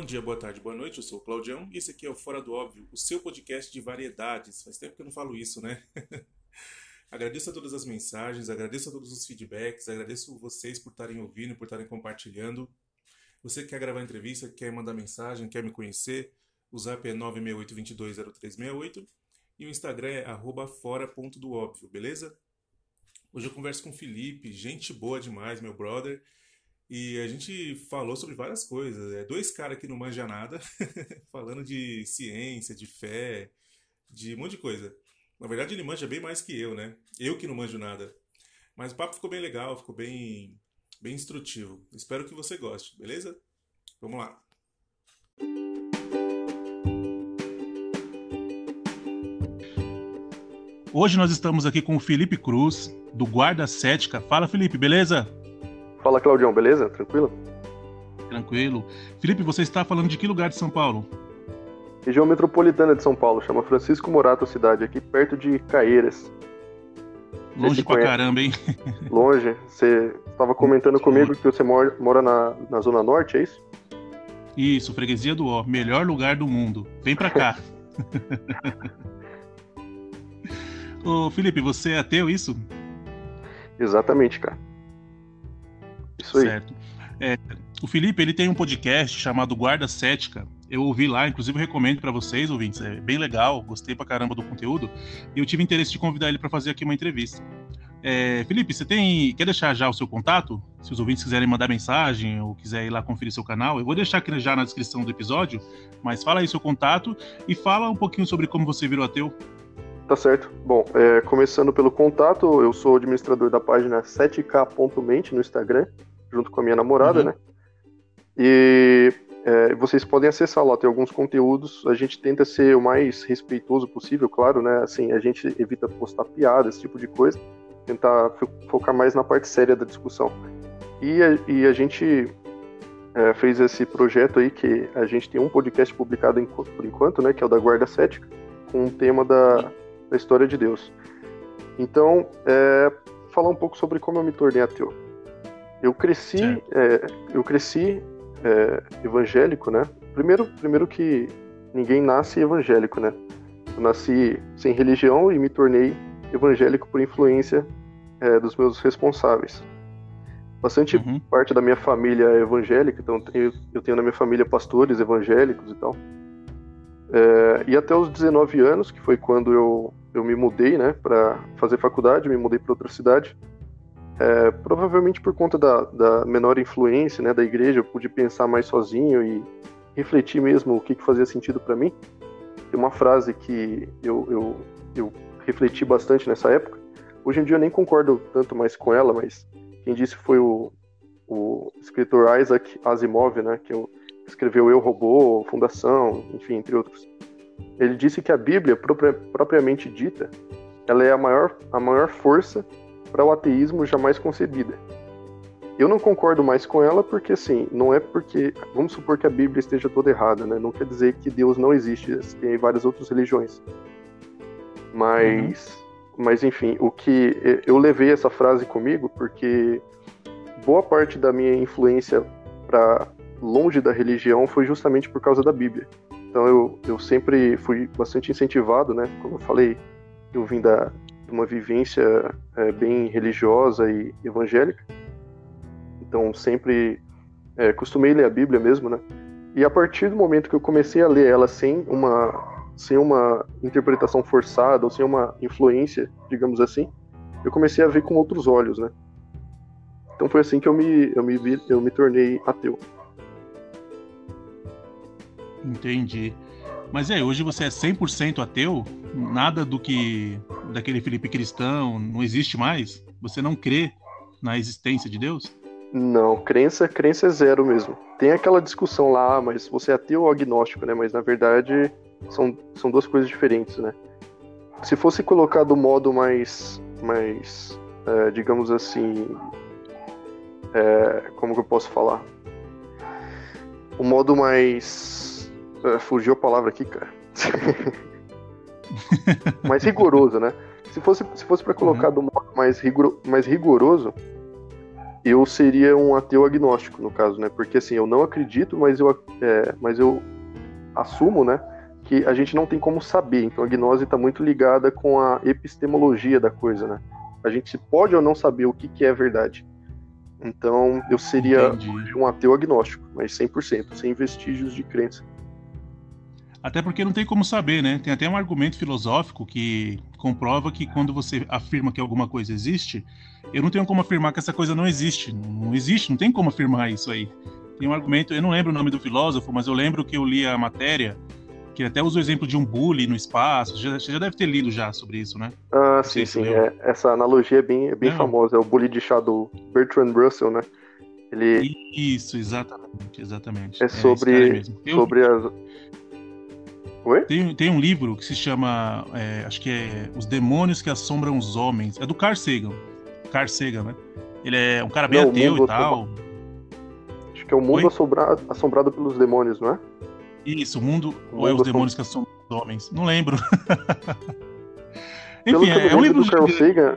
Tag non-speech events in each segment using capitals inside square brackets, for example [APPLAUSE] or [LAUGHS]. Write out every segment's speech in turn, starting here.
Bom dia, boa tarde, boa noite. Eu sou o Claudião e esse aqui é o Fora do Óbvio, o seu podcast de variedades. Faz tempo que eu não falo isso, né? [LAUGHS] agradeço a todas as mensagens, agradeço a todos os feedbacks, agradeço vocês por estarem ouvindo, por estarem compartilhando. Você que quer gravar entrevista, quer mandar mensagem, quer me conhecer, o zap é 968220368 e o Instagram é fora.doóbvio, beleza? Hoje eu converso com o Felipe, gente boa demais, meu brother. E a gente falou sobre várias coisas. É dois caras que não manjam nada, [LAUGHS] falando de ciência, de fé, de um monte de coisa. Na verdade, ele manja bem mais que eu, né? Eu que não manjo nada. Mas o papo ficou bem legal, ficou bem, bem instrutivo. Espero que você goste, beleza? Vamos lá. Hoje nós estamos aqui com o Felipe Cruz, do Guarda Cética. Fala, Felipe, beleza? Fala, Claudião, beleza? Tranquilo? Tranquilo. Felipe, você está falando de que lugar de São Paulo? Região metropolitana de São Paulo, chama Francisco Morato a cidade, aqui perto de Caeiras. Longe pra conhece. caramba, hein? [LAUGHS] Longe. Você estava comentando comigo que você mora, mora na, na Zona Norte, é isso? Isso, Freguesia do Ó, melhor lugar do mundo. Vem pra cá. [LAUGHS] Ô, Felipe, você é ateu, isso? Exatamente, cara. Isso aí. Certo. É, o Felipe ele tem um podcast chamado Guarda Cética. Eu ouvi lá, inclusive recomendo para vocês, ouvintes. É bem legal, gostei pra caramba do conteúdo. E eu tive interesse de convidar ele para fazer aqui uma entrevista. É, Felipe, você tem. Quer deixar já o seu contato? Se os ouvintes quiserem mandar mensagem ou quiser ir lá conferir seu canal, eu vou deixar aqui já na descrição do episódio, mas fala aí seu contato e fala um pouquinho sobre como você virou ateu. Tá certo. Bom, é, começando pelo contato, eu sou administrador da página 7k.mente no Instagram junto com a minha namorada, uhum. né? E é, vocês podem acessar lá, tem alguns conteúdos. A gente tenta ser o mais respeitoso possível, claro, né? Assim, a gente evita postar piadas, esse tipo de coisa. Tentar focar mais na parte séria da discussão. E a, e a gente é, fez esse projeto aí que a gente tem um podcast publicado em, por enquanto, né? Que é o da Guarda Cética, com o tema da, da história de Deus. Então, é, falar um pouco sobre como eu me tornei ateu. Eu cresci, é, eu cresci é, evangélico, né? Primeiro, primeiro que ninguém nasce evangélico, né? Eu nasci sem religião e me tornei evangélico por influência é, dos meus responsáveis. Bastante uhum. parte da minha família é evangélica, então eu, eu tenho na minha família pastores evangélicos e tal. É, e até os 19 anos, que foi quando eu, eu me mudei, né, para fazer faculdade, me mudei para outra cidade. É, provavelmente por conta da, da, menor influência né, da igreja, eu pude pensar mais sozinho e refletir mesmo o que, que fazia sentido para mim. Tem uma frase que eu, eu, eu refleti bastante nessa época. Hoje em dia eu nem concordo tanto mais com ela, mas quem disse foi o, o escritor Isaac Asimov, né, que escreveu Eu, Robô, Fundação, enfim, entre outros. Ele disse que a Bíblia, propriamente dita, ela é a maior, a maior força para o ateísmo jamais concebida. Eu não concordo mais com ela porque, assim, não é porque. Vamos supor que a Bíblia esteja toda errada, né? Não quer dizer que Deus não existe, tem várias outras religiões. Mas. Uhum. Mas, enfim, o que. Eu levei essa frase comigo porque boa parte da minha influência para longe da religião foi justamente por causa da Bíblia. Então eu, eu sempre fui bastante incentivado, né? Como eu falei, eu vim da, uma vivência é, bem religiosa e evangélica. Então sempre é, costumei ler a Bíblia mesmo, né? E a partir do momento que eu comecei a ler ela sem uma sem uma interpretação forçada ou sem uma influência, digamos assim, eu comecei a ver com outros olhos, né? Então foi assim que eu me eu me eu me tornei ateu. Entendi. Mas é, hoje você é 100% ateu? Nada do que daquele Felipe cristão não existe mais? Você não crê na existência de Deus? Não, crença, crença é zero mesmo. Tem aquela discussão lá, mas você é ateu ou agnóstico, né? Mas na verdade são, são duas coisas diferentes, né? Se fosse colocar do modo mais, mais é, digamos assim, é, como que eu posso falar? O modo mais Uh, fugiu a palavra aqui, cara. [LAUGHS] mais rigoroso, né? Se fosse, se fosse para colocar uhum. do modo mais, rigor, mais rigoroso, eu seria um ateu agnóstico, no caso, né? Porque assim, eu não acredito, mas eu, é, mas eu assumo, né? Que a gente não tem como saber. Então a gnose está muito ligada com a epistemologia da coisa, né? A gente pode ou não saber o que, que é verdade. Então eu seria Entendi. um ateu agnóstico, mas 100%, sem vestígios de crença. Até porque não tem como saber, né? Tem até um argumento filosófico que comprova que quando você afirma que alguma coisa existe, eu não tenho como afirmar que essa coisa não existe. Não existe, não tem como afirmar isso aí. Tem um argumento, eu não lembro o nome do filósofo, mas eu lembro que eu li a matéria, que até usa o exemplo de um bully no espaço. Você já, deve ter lido já sobre isso, né? Ah, sim, sim. É, essa analogia é bem, é bem famosa. É o bully de chá do Bertrand Russell, né? Ele... Isso, exatamente, exatamente. É sobre, é sobre as Oi? Tem, tem um livro que se chama, é, acho que é Os Demônios que Assombram os Homens. É do Carl Sagan. Carl Sagan, né? Ele é um cara bem não, ateu e tal. Acho que é o mundo assombrado, assombrado pelos demônios, não é? Isso, o mundo, o ou é os demônios que assombram os homens. Não lembro. [LAUGHS] Enfim, é, é um livro do Carl Sagan.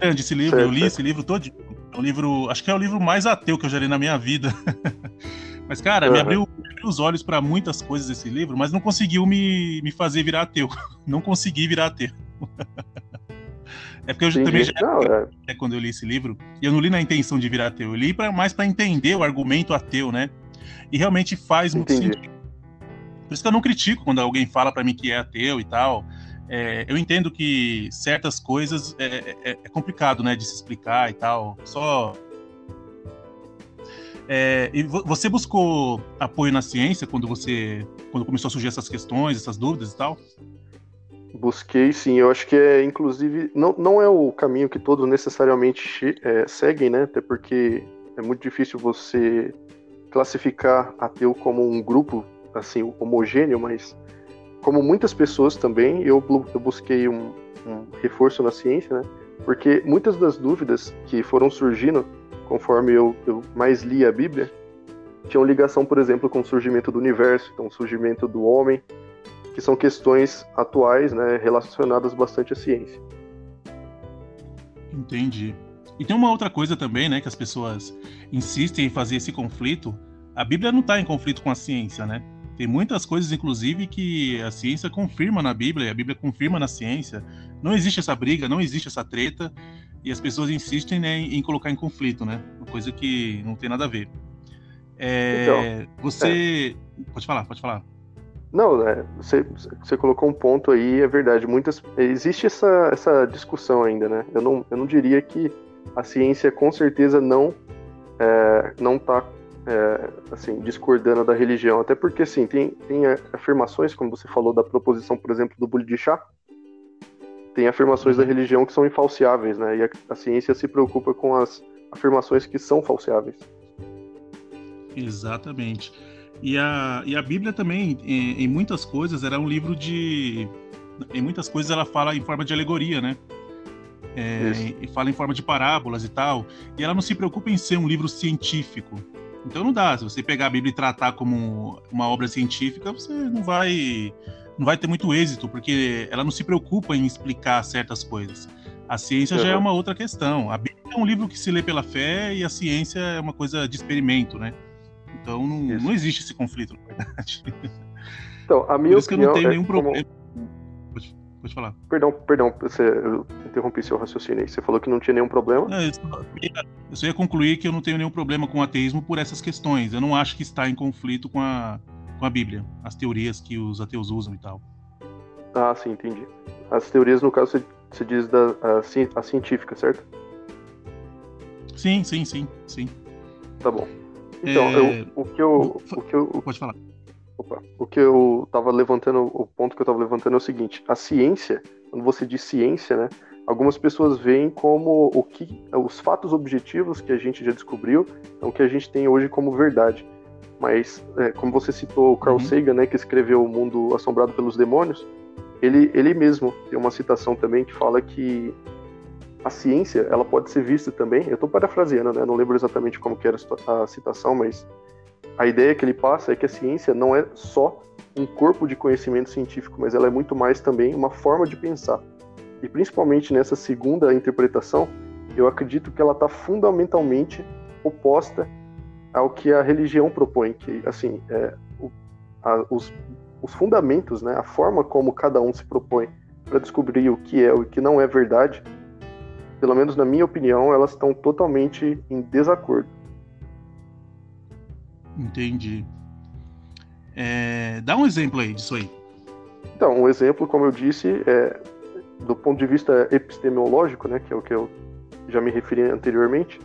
Grande esse livro, certo, eu li esse livro todo. É um livro, acho que é o livro mais ateu que eu já li na minha vida. [LAUGHS] Mas, cara, uhum. me, abriu, me, abriu, os olhos para muitas coisas esse livro, mas não conseguiu me, me fazer virar ateu. [LAUGHS] Não consegui virar ateu. [LAUGHS] É porque eu Sim, também já não, é. é. quando eu li esse livro, e eu não li na intenção de virar ateu, eu li pra, mais para entender o argumento ateu, né? E realmente faz muito Entendi. sentido. Por isso que eu não critico quando alguém fala para mim que é ateu e tal. É, eu entendo que certas coisas é, é, é, complicado, né, de se explicar e tal. Só é, e você buscou apoio na ciência quando você quando começou a surgir essas questões, essas dúvidas e tal? Busquei, sim. Eu acho que é, inclusive, não, não é o caminho que todos necessariamente é, seguem, né? Até porque é muito difícil você classificar ateu como um grupo assim homogêneo, mas como muitas pessoas também, eu, eu busquei um, um reforço na ciência, né? Porque muitas das dúvidas que foram surgindo conforme eu, eu mais li a Bíblia, tinham ligação, por exemplo, com o surgimento do universo, então o surgimento do homem, que são questões atuais, né, relacionadas bastante à ciência. Entendi. E tem uma outra coisa também, né, que as pessoas insistem em fazer esse conflito. A Bíblia não está em conflito com a ciência, né? Tem muitas coisas, inclusive, que a ciência confirma na Bíblia, a Bíblia confirma na ciência. Não existe essa briga, não existe essa treta e as pessoas insistem né, em colocar em conflito, né? Uma coisa que não tem nada a ver. É, então, você. É. Pode falar, pode falar. Não, é, você, você colocou um ponto aí, é verdade. Muitas, existe essa, essa discussão ainda, né? Eu não, eu não diria que a ciência com certeza não é, não está é, assim, discordando da religião. Até porque, assim, tem, tem afirmações, como você falou, da proposição, por exemplo, do chá, tem afirmações da uhum. religião que são infalciáveis, né? E a, a, ciência se preocupa com as afirmações que são falciáveis. Exatamente. E a, e a Bíblia também, em, em muitas coisas, era um livro de. Em muitas coisas ela fala em forma de alegoria, né? É, e fala em forma de parábolas e tal. E ela não se preocupa em ser um livro científico. Então não dá. Se você pegar a Bíblia e tratar como uma obra científica, você não vai não vai ter muito êxito, porque ela não se preocupa em explicar certas coisas. A ciência uhum. já é uma outra questão. A Bíblia é um livro que se lê pela fé e a ciência é uma coisa de experimento, né? Então não, não existe esse conflito, na verdade. Então, a minha Por isso opinião que eu não tenho é nenhum problema. Pode, falar. Perdão, perdão, você, eu interrompi seu raciocínio aí. Você falou que não tinha nenhum problema? Não, eu, só ia, eu só ia concluir que eu não tenho nenhum problema com o ateísmo por essas questões. Eu não acho que está em conflito com a, com a Bíblia, as teorias que os ateus usam e tal. Ah, sim, entendi. As teorias, no caso, você, diz da a, a científica, certo? Sim, sim, sim, sim. Tá bom. Então, é... eu, o que eu, o que eu. Pode falar. Opa. O que eu tava levantando, o ponto que eu tava levantando é o seguinte: a ciência, quando você diz ciência, né? Algumas pessoas veem como o que, os fatos objetivos que a gente já descobriu, então que a gente tem hoje como verdade. Mas, é, como você citou o Carl uhum. Sagan, né, que escreveu O Mundo Assombrado pelos Demônios, ele, ele mesmo tem uma citação também que fala que a ciência ela pode ser vista também. Eu estou parafraseando, né? Não lembro exatamente como que era a citação, mas a ideia que ele passa é que a ciência não é só um corpo de conhecimento científico, mas ela é muito mais também uma forma de pensar. E principalmente nessa segunda interpretação, eu acredito que ela está fundamentalmente oposta ao que a religião propõe, que assim, é, o, a, os, os fundamentos, né, a forma como cada um se propõe para descobrir o que é o que não é verdade, pelo menos na minha opinião, elas estão totalmente em desacordo. Entendi. É, dá um exemplo aí disso aí. Então, um exemplo, como eu disse, é, do ponto de vista epistemológico, né, que é o que eu já me referi anteriormente,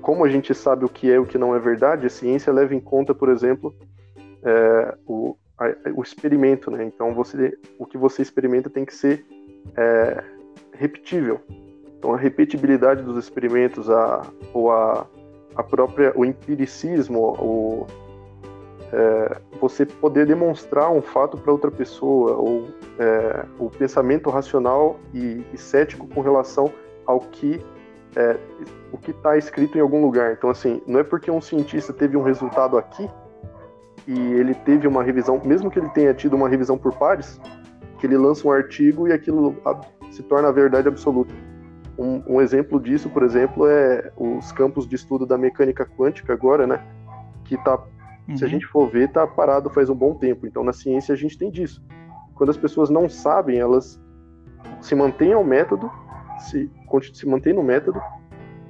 como a gente sabe o que é e o que não é verdade, a ciência leva em conta, por exemplo, é, o, a, o experimento, né? Então, você, o que você experimenta tem que ser é, repetível. Então, a repetibilidade dos experimentos, a, ou a, a própria, o empiricismo, o, é, você poder demonstrar um fato para outra pessoa, ou é, o pensamento racional e, e, cético com relação ao que é, o que está escrito em algum lugar. Então, assim, não é porque um cientista teve um resultado aqui e ele teve uma revisão, mesmo que ele tenha tido uma revisão por pares, que ele lança um artigo e aquilo se torna a verdade absoluta. Um, um, exemplo disso, por exemplo, é os campos de estudo da mecânica quântica agora, né? Que tá, uhum. se a uhum. gente for ver, tá parado faz um bom tempo. Então, na ciência a gente tem disso. Quando as pessoas não sabem, elas se mantêm ao método, se, se mantêm no método,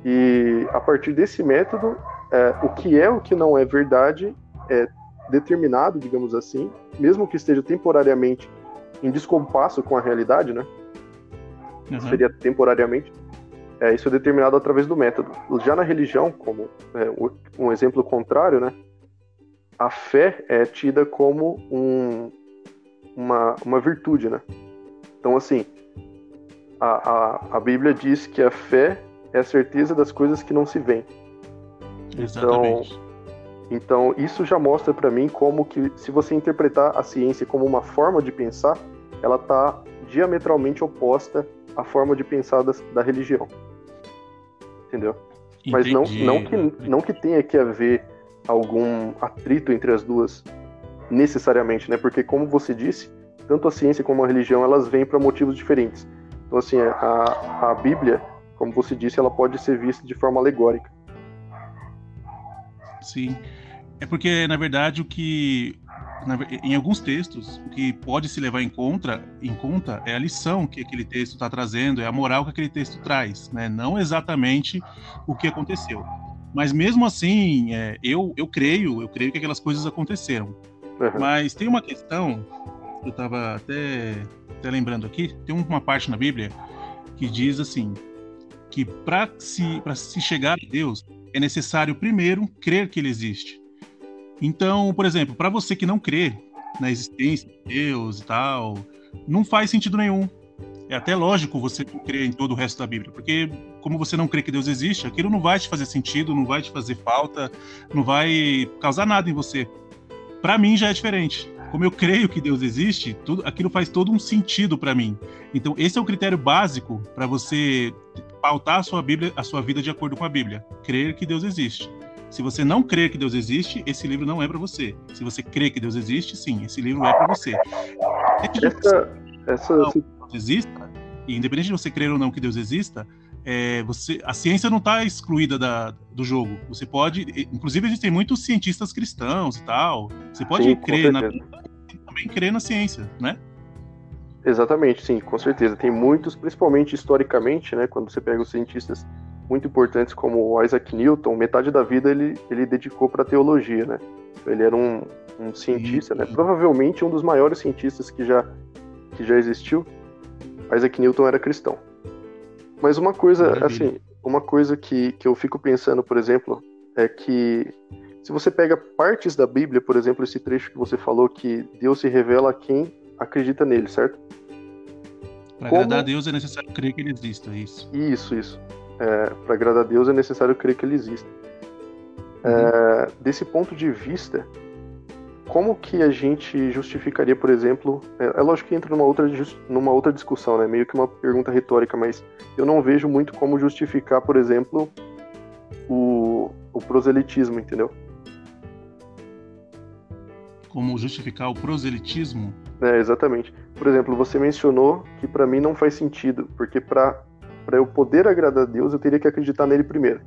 e a partir desse método, é, o que é o que não é verdade é determinado, digamos assim, mesmo que esteja temporariamente em descompasso com a realidade, né? Uhum. Seria temporariamente. É, isso é determinado através do método. Já na religião, como é, um exemplo contrário, né? A fé é tida como um, uma, uma virtude, né? Então, assim, a, a, a Bíblia diz que a fé é a certeza das coisas que não se veem. Exatamente. Então, então isso já mostra para mim como que, se você interpretar a ciência como uma forma de pensar, ela está diametralmente oposta à forma de pensar da, da religião entendeu? Entendi. Mas não, não, que, não que tenha que haver algum atrito entre as duas necessariamente, né? Porque como você disse, tanto a ciência como a religião elas vêm para motivos diferentes. Então assim, a, a Bíblia, como você disse, ela pode ser vista de forma alegórica. Sim. É porque, na verdade, o que em alguns textos, o que pode se levar em conta, em conta é a lição que aquele texto está trazendo, é a moral que aquele texto traz, né? não exatamente o que aconteceu. Mas mesmo assim, é, eu, eu creio, eu creio que aquelas coisas aconteceram. Uhum. Mas tem uma questão, eu estava até, até lembrando aqui, tem uma parte na Bíblia que diz assim, que para se, se chegar a Deus, é necessário primeiro crer que ele existe. Então, por exemplo, para você que não crê na existência de Deus e tal, não faz sentido nenhum. É até lógico você crer em todo o resto da Bíblia, porque como você não crê que Deus existe, aquilo não vai te fazer sentido, não vai te fazer falta, não vai causar nada em você. Para mim já é diferente. Como eu creio que Deus existe, tudo, aquilo faz todo um sentido para mim. Então esse é o critério básico para você pautar a sua Bíblia, a sua vida de acordo com a Bíblia, crer que Deus existe. Se você não crer que Deus existe, esse livro não é para você. Se você crê que Deus existe, sim, esse livro é para você. Essa, essa... Não, exista, e independente de você crer ou não que Deus exista, é, você, a ciência não está excluída da, do jogo. Você pode, inclusive existem muitos cientistas cristãos e tal. Você pode sim, crer na também crer na ciência, né? Exatamente, sim, com certeza. Tem muitos, principalmente historicamente, né? Quando você pega os cientistas muito importantes como Isaac Newton, metade da vida ele, ele dedicou para teologia, né? Ele era um, um cientista, né? Provavelmente um dos maiores cientistas que já, que já existiu. Isaac Newton era cristão. Mas uma coisa, Maravilha. assim, uma coisa que, que eu fico pensando, por exemplo, é que se você pega partes da Bíblia, por exemplo, esse trecho que você falou que Deus se revela a quem acredita nele, certo? Para Como... agradar a Deus é necessário crer que ele exista, é isso. Isso, isso é, para agradar a Deus é necessário crer que ele existe. É, uhum. É, desse ponto de vista, como que a gente justificaria, por exemplo, é, é, lógico que entra numa outra, numa outra discussão, né? Meio que uma pergunta retórica, mas eu não vejo muito como justificar, por exemplo, o, o proselitismo, entendeu? Como justificar o proselitismo? É, exatamente. Por exemplo, você mencionou que para mim não faz sentido, porque para para eu poder agradar a Deus, eu teria que acreditar nele primeiro.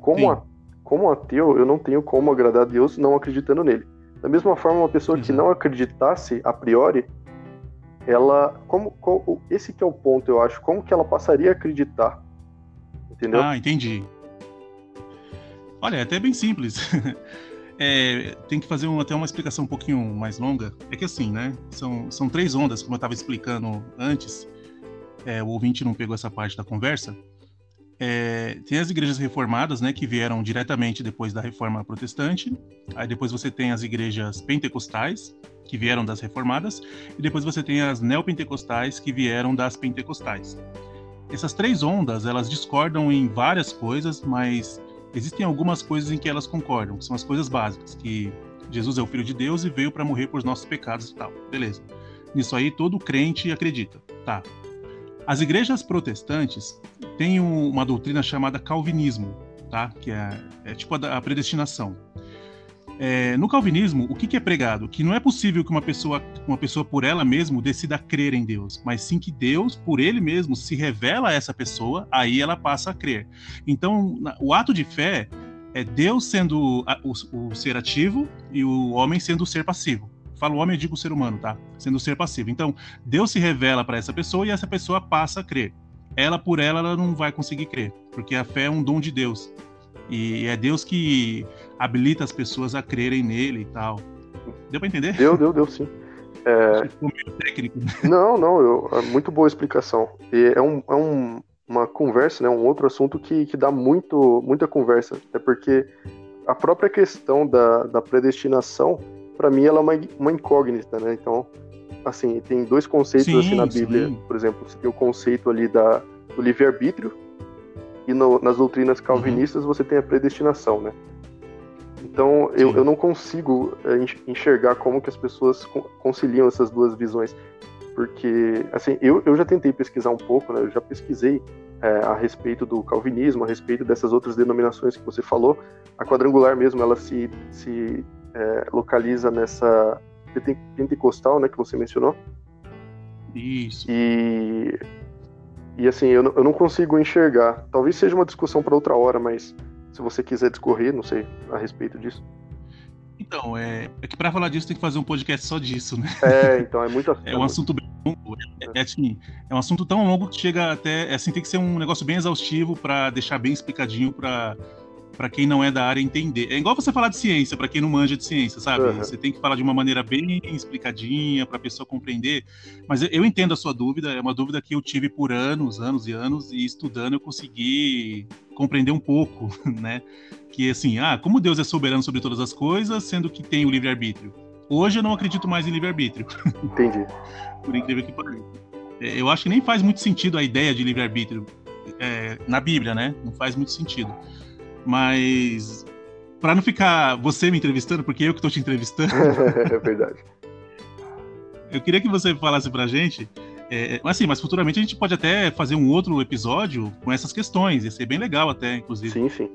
Como, a, como ateu, eu não tenho como agradar a Deus não acreditando nele. Da mesma forma, uma pessoa que não acreditasse a priori, ela, como, como, esse que é o ponto, eu acho, como que ela passaria a acreditar? Entendeu? Ah, entendi. Olha, é até bem simples. [LAUGHS] É, tem que fazer um, até uma explicação um pouquinho mais longa. É que assim, né? São, são três ondas, como eu estava explicando antes. É, o ouvinte não pegou essa parte da conversa. É, tem as igrejas reformadas, né, que vieram diretamente depois da reforma protestante. Aí depois você tem as igrejas pentecostais, que vieram das reformadas. E depois você tem as neopentecostais, que vieram das pentecostais. Essas três ondas, elas discordam em várias coisas, mas existem algumas coisas em que elas concordam, que são as coisas básicas, que Jesus é o Filho de Deus e veio para morrer por nossos pecados e tal. Beleza. Nisso aí todo crente acredita. Tá. As igrejas protestantes têm uma doutrina chamada calvinismo, tá? Que é, é tipo a, a predestinação. É, no calvinismo, o que, que, é pregado? Que não é possível que uma pessoa, uma pessoa por ela mesma decida crer em Deus, mas sim que Deus, por ele mesmo, se revela a essa pessoa, aí ela passa a crer. Então, o ato de fé é Deus sendo o, o ser ativo e o homem sendo o ser passivo. Falo homem, eu digo ser humano, tá? Sendo ser passivo. Então, Deus se revela para essa pessoa e essa pessoa passa a crer. Ela por ela, ela não vai conseguir crer, porque a fé é um dom de Deus. E é Deus que habilita as pessoas a crerem nele e tal. Deu pra entender? Deu, deu, deu sim. É... meio técnico. [LAUGHS] Não, não, eu, é muito boa explicação. E é, um, é um, uma conversa, né, um outro assunto que, que dá muito, muita conversa. É porque a própria questão da, da predestinação, para mim, ela é uma, uma incógnita, né? Então, assim, tem dois conceitos sim, assim na Bíblia. Sim. Por exemplo, você tem o conceito ali da, do livre-arbítrio, e no, nas doutrinas calvinistas uhum. você tem a predestinação, né? Então eu, eu não consigo é, enxergar como que as pessoas conciliam essas duas visões, porque assim eu, eu já tentei pesquisar um pouco, né? Eu já pesquisei é, a respeito do calvinismo, a respeito dessas outras denominações que você falou. A quadrangular mesmo, ela se, se é, localiza nessa pentecostal, né, que você mencionou. Isso. E e assim, eu, eu não consigo enxergar. Talvez seja uma discussão para outra hora, mas se você quiser discorrer, não sei, a respeito disso. Então, é, é que para falar disso tem que fazer um podcast só disso, né? É, então é muito [LAUGHS] É um assunto bem longo. É, é, assim, é um assunto tão longo que chega até. Assim, tem que ser um negócio bem exaustivo para deixar bem explicadinho para para quem não é da área entender. É igual você falar de ciência, para quem não manja de ciência, sabe? Uhum. Você tem que falar de uma maneira bem explicadinha para a pessoa compreender. Mas eu, entendo a sua dúvida, é uma dúvida que eu tive por anos, anos e anos, e estudando eu consegui compreender um pouco, [LAUGHS] né? Que assim, ah, como Deus é soberano sobre todas as coisas, sendo que tem o livre-arbítrio. Hoje eu não acredito mais em livre-arbítrio. [LAUGHS] Entendi. por incrível que pareça. É, eu acho que nem faz muito sentido a ideia de livre-arbítrio é, na Bíblia, né? Não faz muito sentido. Mas para não ficar você me entrevistando, porque eu que estou te entrevistando. [LAUGHS] é verdade. Eu queria que você falasse pra gente. É, assim, mas futuramente a gente pode até fazer um outro episódio com essas questões. Ia ser bem legal até, inclusive. Sim, sim.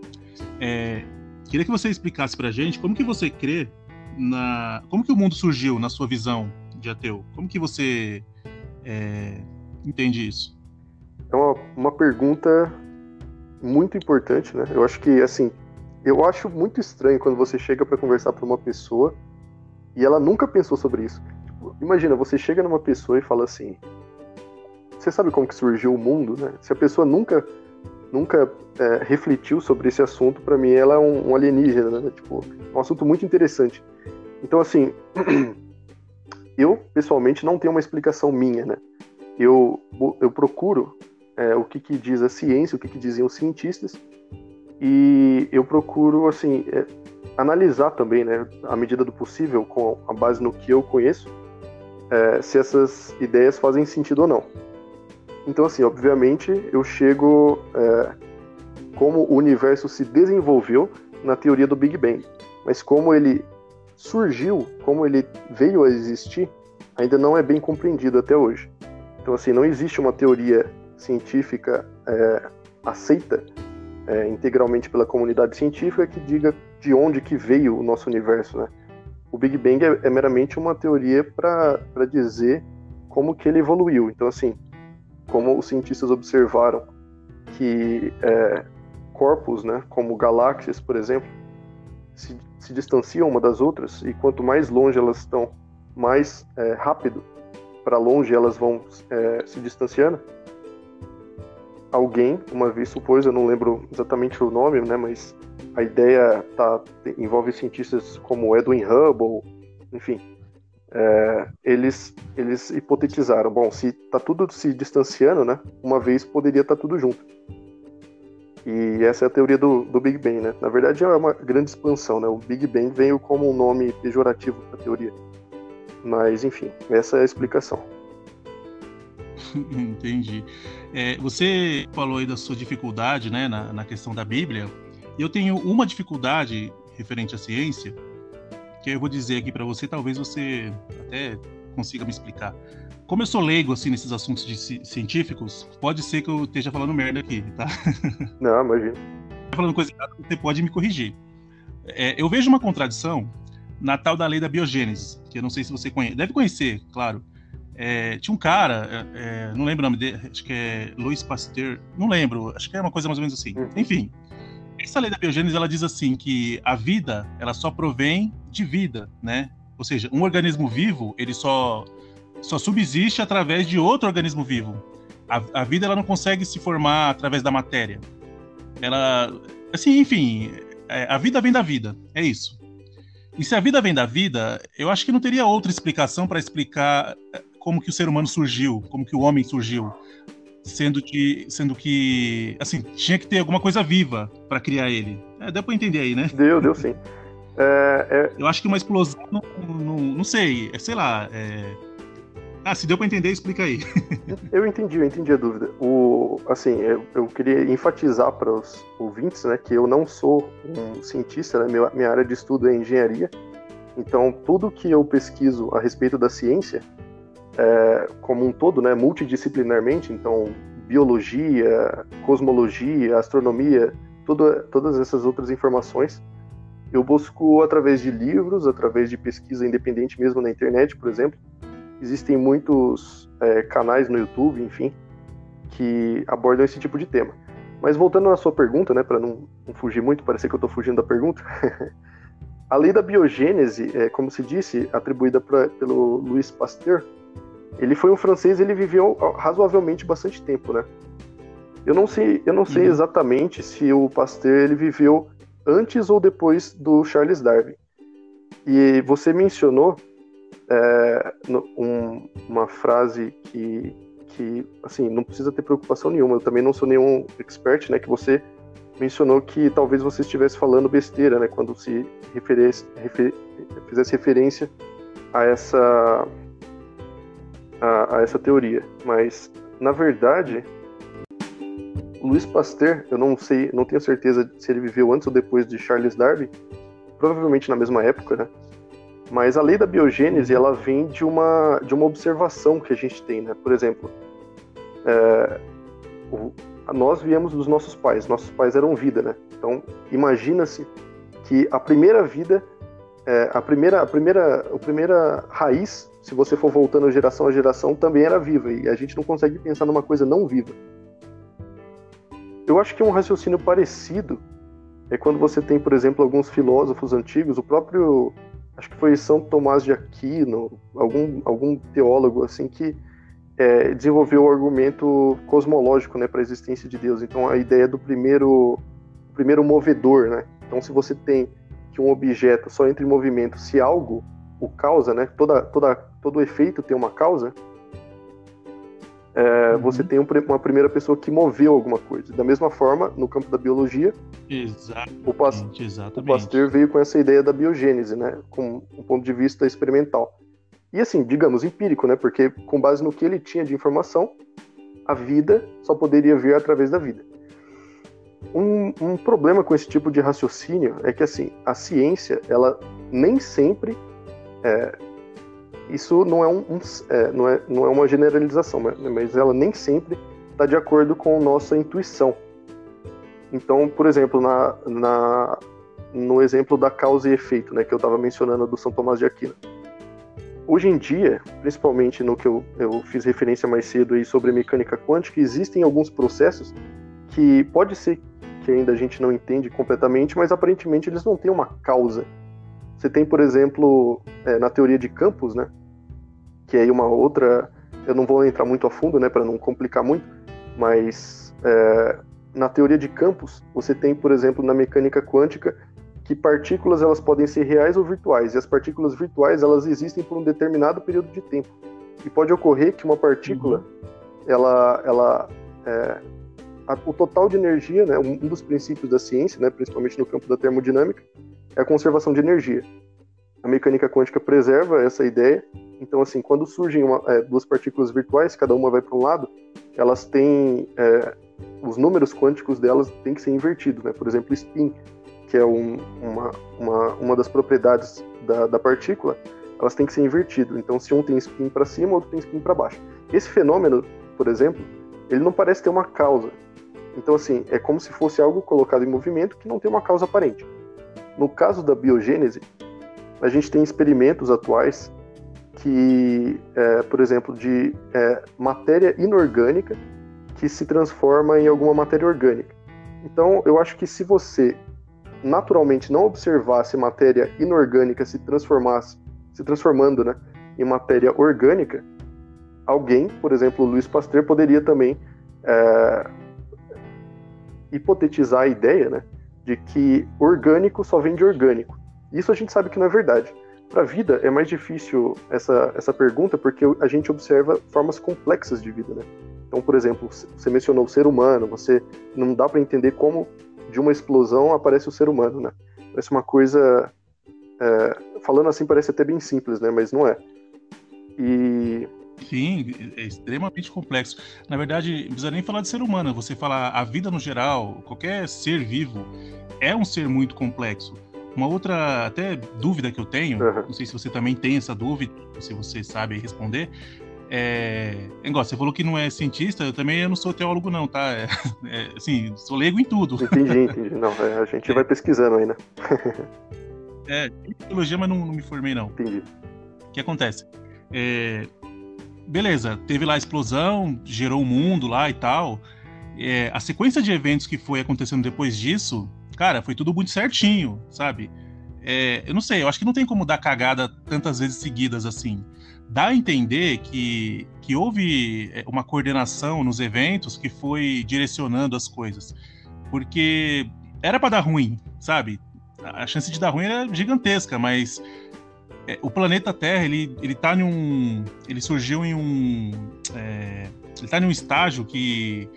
É, queria que você explicasse pra gente como que você crê na. Como que o mundo surgiu na sua visão de ateu? Como que você é, entende isso? É uma, uma pergunta muito importante, né? Eu acho que, assim, eu acho muito estranho quando você chega para conversar para uma pessoa e ela nunca pensou sobre isso. Tipo, imagina, você chega numa pessoa e fala assim: Você sabe como que surgiu o mundo, né? Se a pessoa nunca nunca é, refletiu sobre esse assunto, para mim ela é um, um alienígena, né? Tipo, é um assunto muito interessante. Então, assim, [CLEARS THROAT] eu pessoalmente não tenho uma explicação minha, né? Eu, eu procuro é, o que, que, diz a ciência, o que, que, dizem os cientistas, e eu procuro assim é, analisar também, né, à medida do possível, com a base no que eu conheço, é, se essas ideias fazem sentido ou não. Então, assim, obviamente, eu chego é, como o universo se desenvolveu na teoria do Big Bang, mas como ele surgiu, como ele veio a existir, ainda não é bem compreendido até hoje. Então, assim, não existe uma teoria científica é, aceita é, integralmente pela comunidade científica que diga de onde que veio o nosso universo, né? O Big Bang é, é meramente uma teoria para dizer como que ele evoluiu. Então, assim, como os cientistas observaram que é, corpos, né, como galáxias, por exemplo, se, se, distanciam uma das outras e quanto mais longe elas estão, mais é, rápido para longe elas vão é, se distanciando. Alguém, uma vez supôs, eu não lembro exatamente o nome, né, mas a ideia tá, envolve cientistas como Edwin Hubble, enfim, é, eles, eles hipotetizaram, bom, se está tudo se distanciando, né, uma vez poderia estar tá tudo junto. E essa é a teoria do, do Big Bang, né? Na verdade é uma grande expansão, né? O Big Bang veio como um nome pejorativo para a teoria. Mas, enfim, essa é a explicação. [LAUGHS] Entendi. É, você falou aí da sua dificuldade, né, na, na questão da Bíblia. Eu tenho uma dificuldade referente à ciência, que eu vou dizer aqui para você, talvez você até consiga me explicar. Como eu sou leigo assim nesses assuntos de científicos, pode ser que eu esteja falando merda aqui, tá? [LAUGHS] Não, imagina. Falando coisa errada, você pode me corrigir. É, eu vejo uma contradição na tal da lei da biogênese, que eu não sei se você conhece, deve conhecer, claro. É, tinha um cara, é, é não lembro o nome dele, acho que é Louis Pasteur, não lembro, acho que é uma coisa mais ou menos assim. Uhum. Enfim, essa lei da biogênese ela diz assim que a vida ela só provém de vida, né? Ou seja, um organismo vivo ele só só subsiste através de outro organismo vivo. A, a vida ela não consegue se formar através da matéria. Ela, assim, enfim, é, a vida vem da vida. É isso. E se a vida vem da vida, eu acho que não teria outra explicação para explicar como que o ser humano surgiu, como que o homem surgiu sendo que, sendo que, assim, tinha que ter alguma coisa viva para criar ele. É, deu para entender aí, né? Deu, deu sim. É, é... Eu acho que uma explosão, não, não, não sei, é, sei lá. É... Ah, se deu para entender, explica aí. [LAUGHS] eu entendi, eu entendi a dúvida. O, assim, eu, eu queria enfatizar para os ouvintes, né, que eu não sou um cientista, né, minha, minha área de estudo é engenharia. Então, tudo que eu pesquiso a respeito da ciência é, como um todo, né, multidisciplinarmente, então biologia, cosmologia, astronomia, todas essas outras informações, eu busco através de livros, através de pesquisa independente mesmo na internet, por exemplo. Existem muitos é, canais no YouTube, enfim, que abordam esse tipo de tema. Mas voltando à sua pergunta, né, para não, não, fugir muito, parecer que eu estou fugindo da pergunta, [LAUGHS] a lei da biogênese, é, como se disse, atribuída pra, pelo Louis Pasteur, ele foi um francês, ele viveu razoavelmente bastante tempo, né? Eu não sei, eu não sei uhum. exatamente se o Pasteur ele viveu antes ou depois do Charles Darwin. E você mencionou é, um, uma frase que, que, assim, não precisa ter preocupação nenhuma. Eu também não sou nenhum expert, né? Que você mencionou que talvez você estivesse falando besteira, né? Quando se referesse, refer, fizesse referência a essa a, a essa teoria, mas na verdade Louis Pasteur, eu não sei, não tenho certeza se ele viveu antes ou depois de Charles Darwin, provavelmente na mesma época, né? Mas a lei da biogênese, ela vem de uma, de uma observação que a gente tem, né? Por exemplo, é, o, nós viemos dos nossos pais, nossos pais eram vida, né? Então, imagina-se que a primeira vida, é, a primeira, a primeira, a primeira raiz se você for voltando geração a geração, também era viva. E a gente não consegue pensar numa coisa não viva. Eu acho que um raciocínio parecido é quando você tem, por exemplo, alguns filósofos antigos, o próprio, acho que foi São Tomás de Aquino, algum, algum teólogo assim que é, desenvolveu o argumento cosmológico, né, para a existência de Deus. Então a ideia do primeiro, primeiro movedor, né? Então se você tem que um objeto só entra em movimento se algo o causa, né? Toda, toda, todo efeito tem uma causa. É, uhum. Você tem um, uma primeira pessoa que moveu alguma coisa. Da mesma forma, no campo da biologia, exatamente, o, Pas exatamente. o Pasteur veio com essa ideia da biogênese, né? Com um ponto de vista experimental. E assim, digamos, empírico, né? Porque com base no que ele tinha de informação, a vida só poderia vir através da vida. Um, um, problema com esse tipo de raciocínio é que assim a ciência ela nem sempre é, isso não é, um, um é, não, é, não é uma generalização, mas ela nem sempre está de acordo com nossa intuição. Então, por exemplo, na, na, no exemplo da causa e efeito, né, que eu estava mencionando do São Tomás de Aquino. Hoje em dia, principalmente no que eu, eu fiz referência mais cedo aí sobre mecânica quântica, existem alguns processos que pode ser que ainda a gente não entende completamente, mas aparentemente eles não têm uma causa. Você tem, por exemplo, é, na teoria de campos, né? Que é uma outra. Eu não vou entrar muito a fundo, né, para não complicar muito, mas é, na teoria de campos, você tem, por exemplo, na mecânica quântica, que partículas elas podem ser reais ou virtuais, e as partículas virtuais elas existem por um determinado período de tempo. E pode ocorrer que uma partícula, uhum. ela, ela é, a, o total de energia, né, um, dos princípios da ciência, né, principalmente no campo da termodinâmica, é a conservação de energia. A mecânica quântica preserva essa ideia. Então, assim, quando surgem uma, é, duas partículas virtuais, cada uma vai para um lado, elas têm é, os números quânticos delas têm que ser invertidos, né? Por exemplo, spin, que é um, uma, uma, uma das propriedades da, da partícula, elas têm que ser invertidas. Então, se um tem spin para cima, outro tem spin para baixo. Esse fenômeno, por exemplo, ele não parece ter uma causa. Então, assim, é como se fosse algo colocado em movimento que não tem uma causa aparente. No caso da biogênese, a gente tem experimentos atuais que, é, por exemplo, de é, matéria inorgânica que se transforma em alguma matéria orgânica. Então, eu acho que se você naturalmente não observasse matéria inorgânica se transformasse, se transformando, né, em matéria orgânica, alguém, por exemplo, Luiz Pasteur, poderia também é, hipotetizar a ideia, né, de que orgânico só vem de orgânico. Isso a gente sabe que não é verdade. Para a vida é mais difícil essa, essa pergunta porque a gente observa formas complexas de vida, né? Então, por exemplo, você mencionou o ser humano, você não dá para entender como de uma explosão aparece o ser humano, né? Parece uma coisa, é, falando assim parece até bem simples, né? Mas não é. E Sim, é extremamente complexo. Na verdade, não precisa nem falar de ser humano, você falar a vida no geral, qualquer ser vivo é um ser muito complexo. Uma outra até dúvida que eu tenho, uhum. não sei se você também tem essa dúvida, se você sabe responder, é, igual, você falou que não é cientista, eu também não sou teólogo não, tá? É, [LAUGHS] é, assim, sou leigo em tudo. Entendi, entendi. Não, é, a gente [LAUGHS] vai pesquisando ainda. é, teologia, mas não, não, me formei não. Entendi. O que acontece? É, beleza, teve lá a explosão, gerou o mundo lá e tal. É, a sequência de eventos que foi acontecendo depois disso, cara, foi tudo muito certinho, sabe? É, eu não sei, eu acho que não tem como dar cagada tantas vezes seguidas assim dá a entender que, que houve é, uma coordenação nos eventos que foi direcionando as coisas. Porque era para dar ruim, sabe? A chance de dar ruim era gigantesca, mas é, o planeta Terra, ele, ele tá em um. Ele surgiu em um. É, ele tá em um estágio que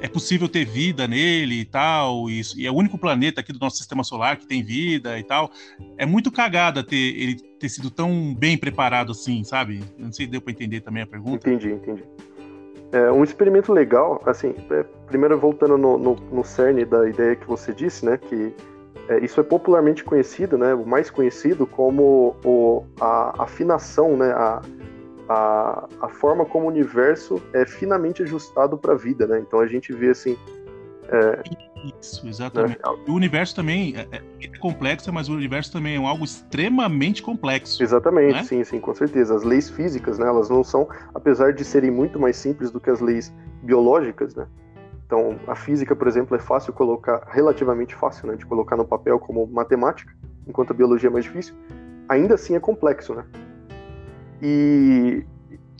é possível ter vida nele e tal, e, e, é o único planeta aqui do nosso sistema solar que tem vida e tal. É muito cagada ter ele ter sido tão bem preparado assim, sabe? Eu não sei se deu para entender também a pergunta. Entendi, entendi. É, um experimento legal, assim, é, primeiro voltando no, no, no, cerne da ideia que você disse, né, que é, isso é popularmente conhecido, né, o mais conhecido como o, a afinação, né, a, a, a forma como o universo é finamente ajustado para a vida, né? Então a gente vê assim. É, Isso, exatamente. Né? O universo também é, é, complexo, mas o universo também é algo extremamente complexo. Exatamente, né? sim, sim, com certeza. As leis físicas, né? Elas não são, apesar de serem muito mais simples do que as leis biológicas, né? Então, a física, por exemplo, é fácil colocar, relativamente fácil, né, de colocar no papel como matemática, enquanto a biologia é mais difícil. Ainda assim é complexo, né? E,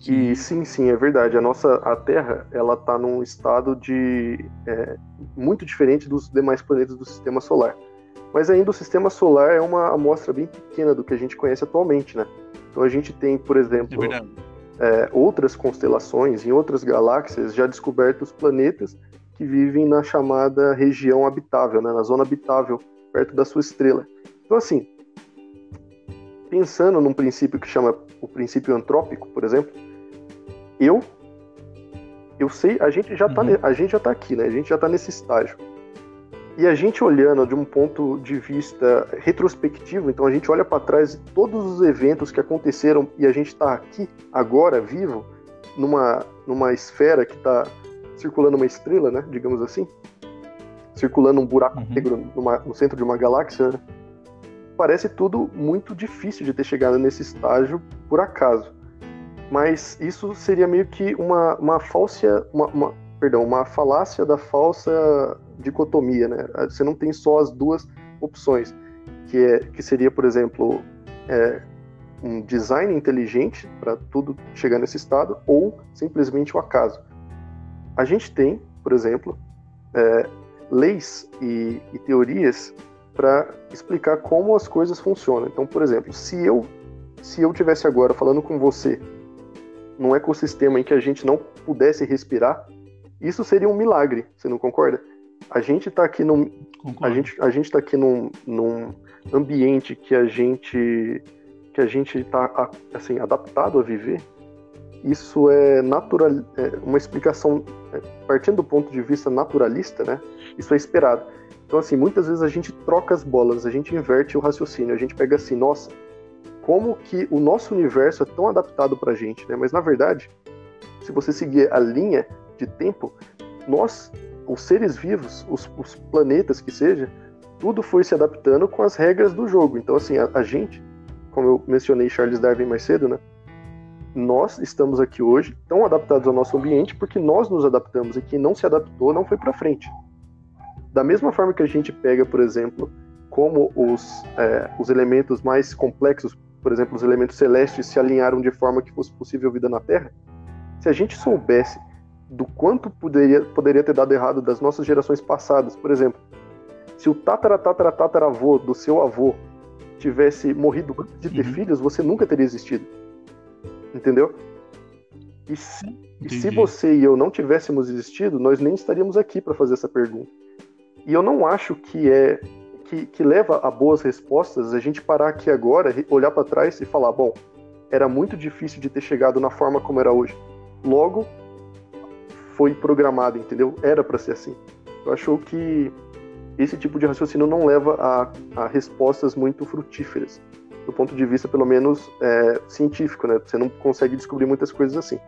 e sim, sim, é verdade. A nossa a Terra ela está num estado de é, muito diferente dos demais planetas do Sistema Solar. Mas ainda o Sistema Solar é uma amostra bem pequena do que a gente conhece atualmente, né? Então a gente tem, por exemplo, é é, outras constelações em outras galáxias já descobertos planetas que vivem na chamada região habitável, né? Na zona habitável perto da sua estrela. Então assim, pensando num princípio que chama o princípio antrópico, por exemplo, eu eu sei, a gente já tá uhum. a gente já tá aqui, né? A gente já tá nesse estágio. E a gente olhando de um ponto de vista retrospectivo, então a gente olha para trás de todos os eventos que aconteceram e a gente está aqui agora vivo numa numa esfera que está circulando uma estrela, né? Digamos assim, circulando um buraco uhum. negro numa, no centro de uma galáxia. Né? parece tudo muito difícil de ter chegado nesse estágio por acaso. Mas isso seria meio que uma, uma falsa. Uma, uma, perdão, uma falácia da falsa dicotomia, né? Você não tem só as duas opções, que é que seria, por exemplo, é, um design inteligente para tudo chegar nesse estado ou simplesmente o acaso. A gente tem, por exemplo, é, leis e, e teorias para explicar como as coisas funcionam. Então, por exemplo, se eu se eu tivesse agora falando com você num ecossistema em que a gente não pudesse respirar, isso seria um milagre. Você não concorda? A gente está aqui num a gente a gente está aqui num, num ambiente que a gente que a gente está assim adaptado a viver. Isso é natural, é uma explicação é, partindo do ponto de vista naturalista, né? Isso é esperado. Então assim, muitas vezes a gente troca as bolas, a gente inverte o raciocínio, a gente pega assim, nossa, como que o nosso universo é tão adaptado para a gente, né? Mas na verdade, se você seguir a linha de tempo, nós, os seres vivos, os, os planetas que seja, tudo foi se adaptando com as regras do jogo. Então, assim, a, a gente, como eu mencionei Charles Darwin mais cedo, né? Nós estamos aqui hoje tão adaptados ao nosso ambiente porque nós nos adaptamos e quem não se adaptou não foi para frente. Da mesma forma que a gente pega, por exemplo, como os, é, os elementos mais complexos por exemplo, os elementos celestes se alinharam de forma que fosse possível vida na Terra, se a gente soubesse do quanto poderia, poderia ter dado errado das nossas gerações passadas, por exemplo, se o tatara-tatara-tataravô do seu avô tivesse morrido antes de ter uhum. filhos, você nunca teria existido. Entendeu? E se, e se você e eu não tivéssemos existido, nós nem estaríamos aqui para fazer essa pergunta. E eu não acho que é que, que leva a boas respostas a gente parar aqui agora, olhar para trás e falar: bom, era muito difícil de ter chegado na forma como era hoje. Logo, foi programado, entendeu? Era para ser assim. Eu acho que esse tipo de raciocínio não leva a, a respostas muito frutíferas, do ponto de vista, pelo menos, é, científico, né? Você não consegue descobrir muitas coisas assim.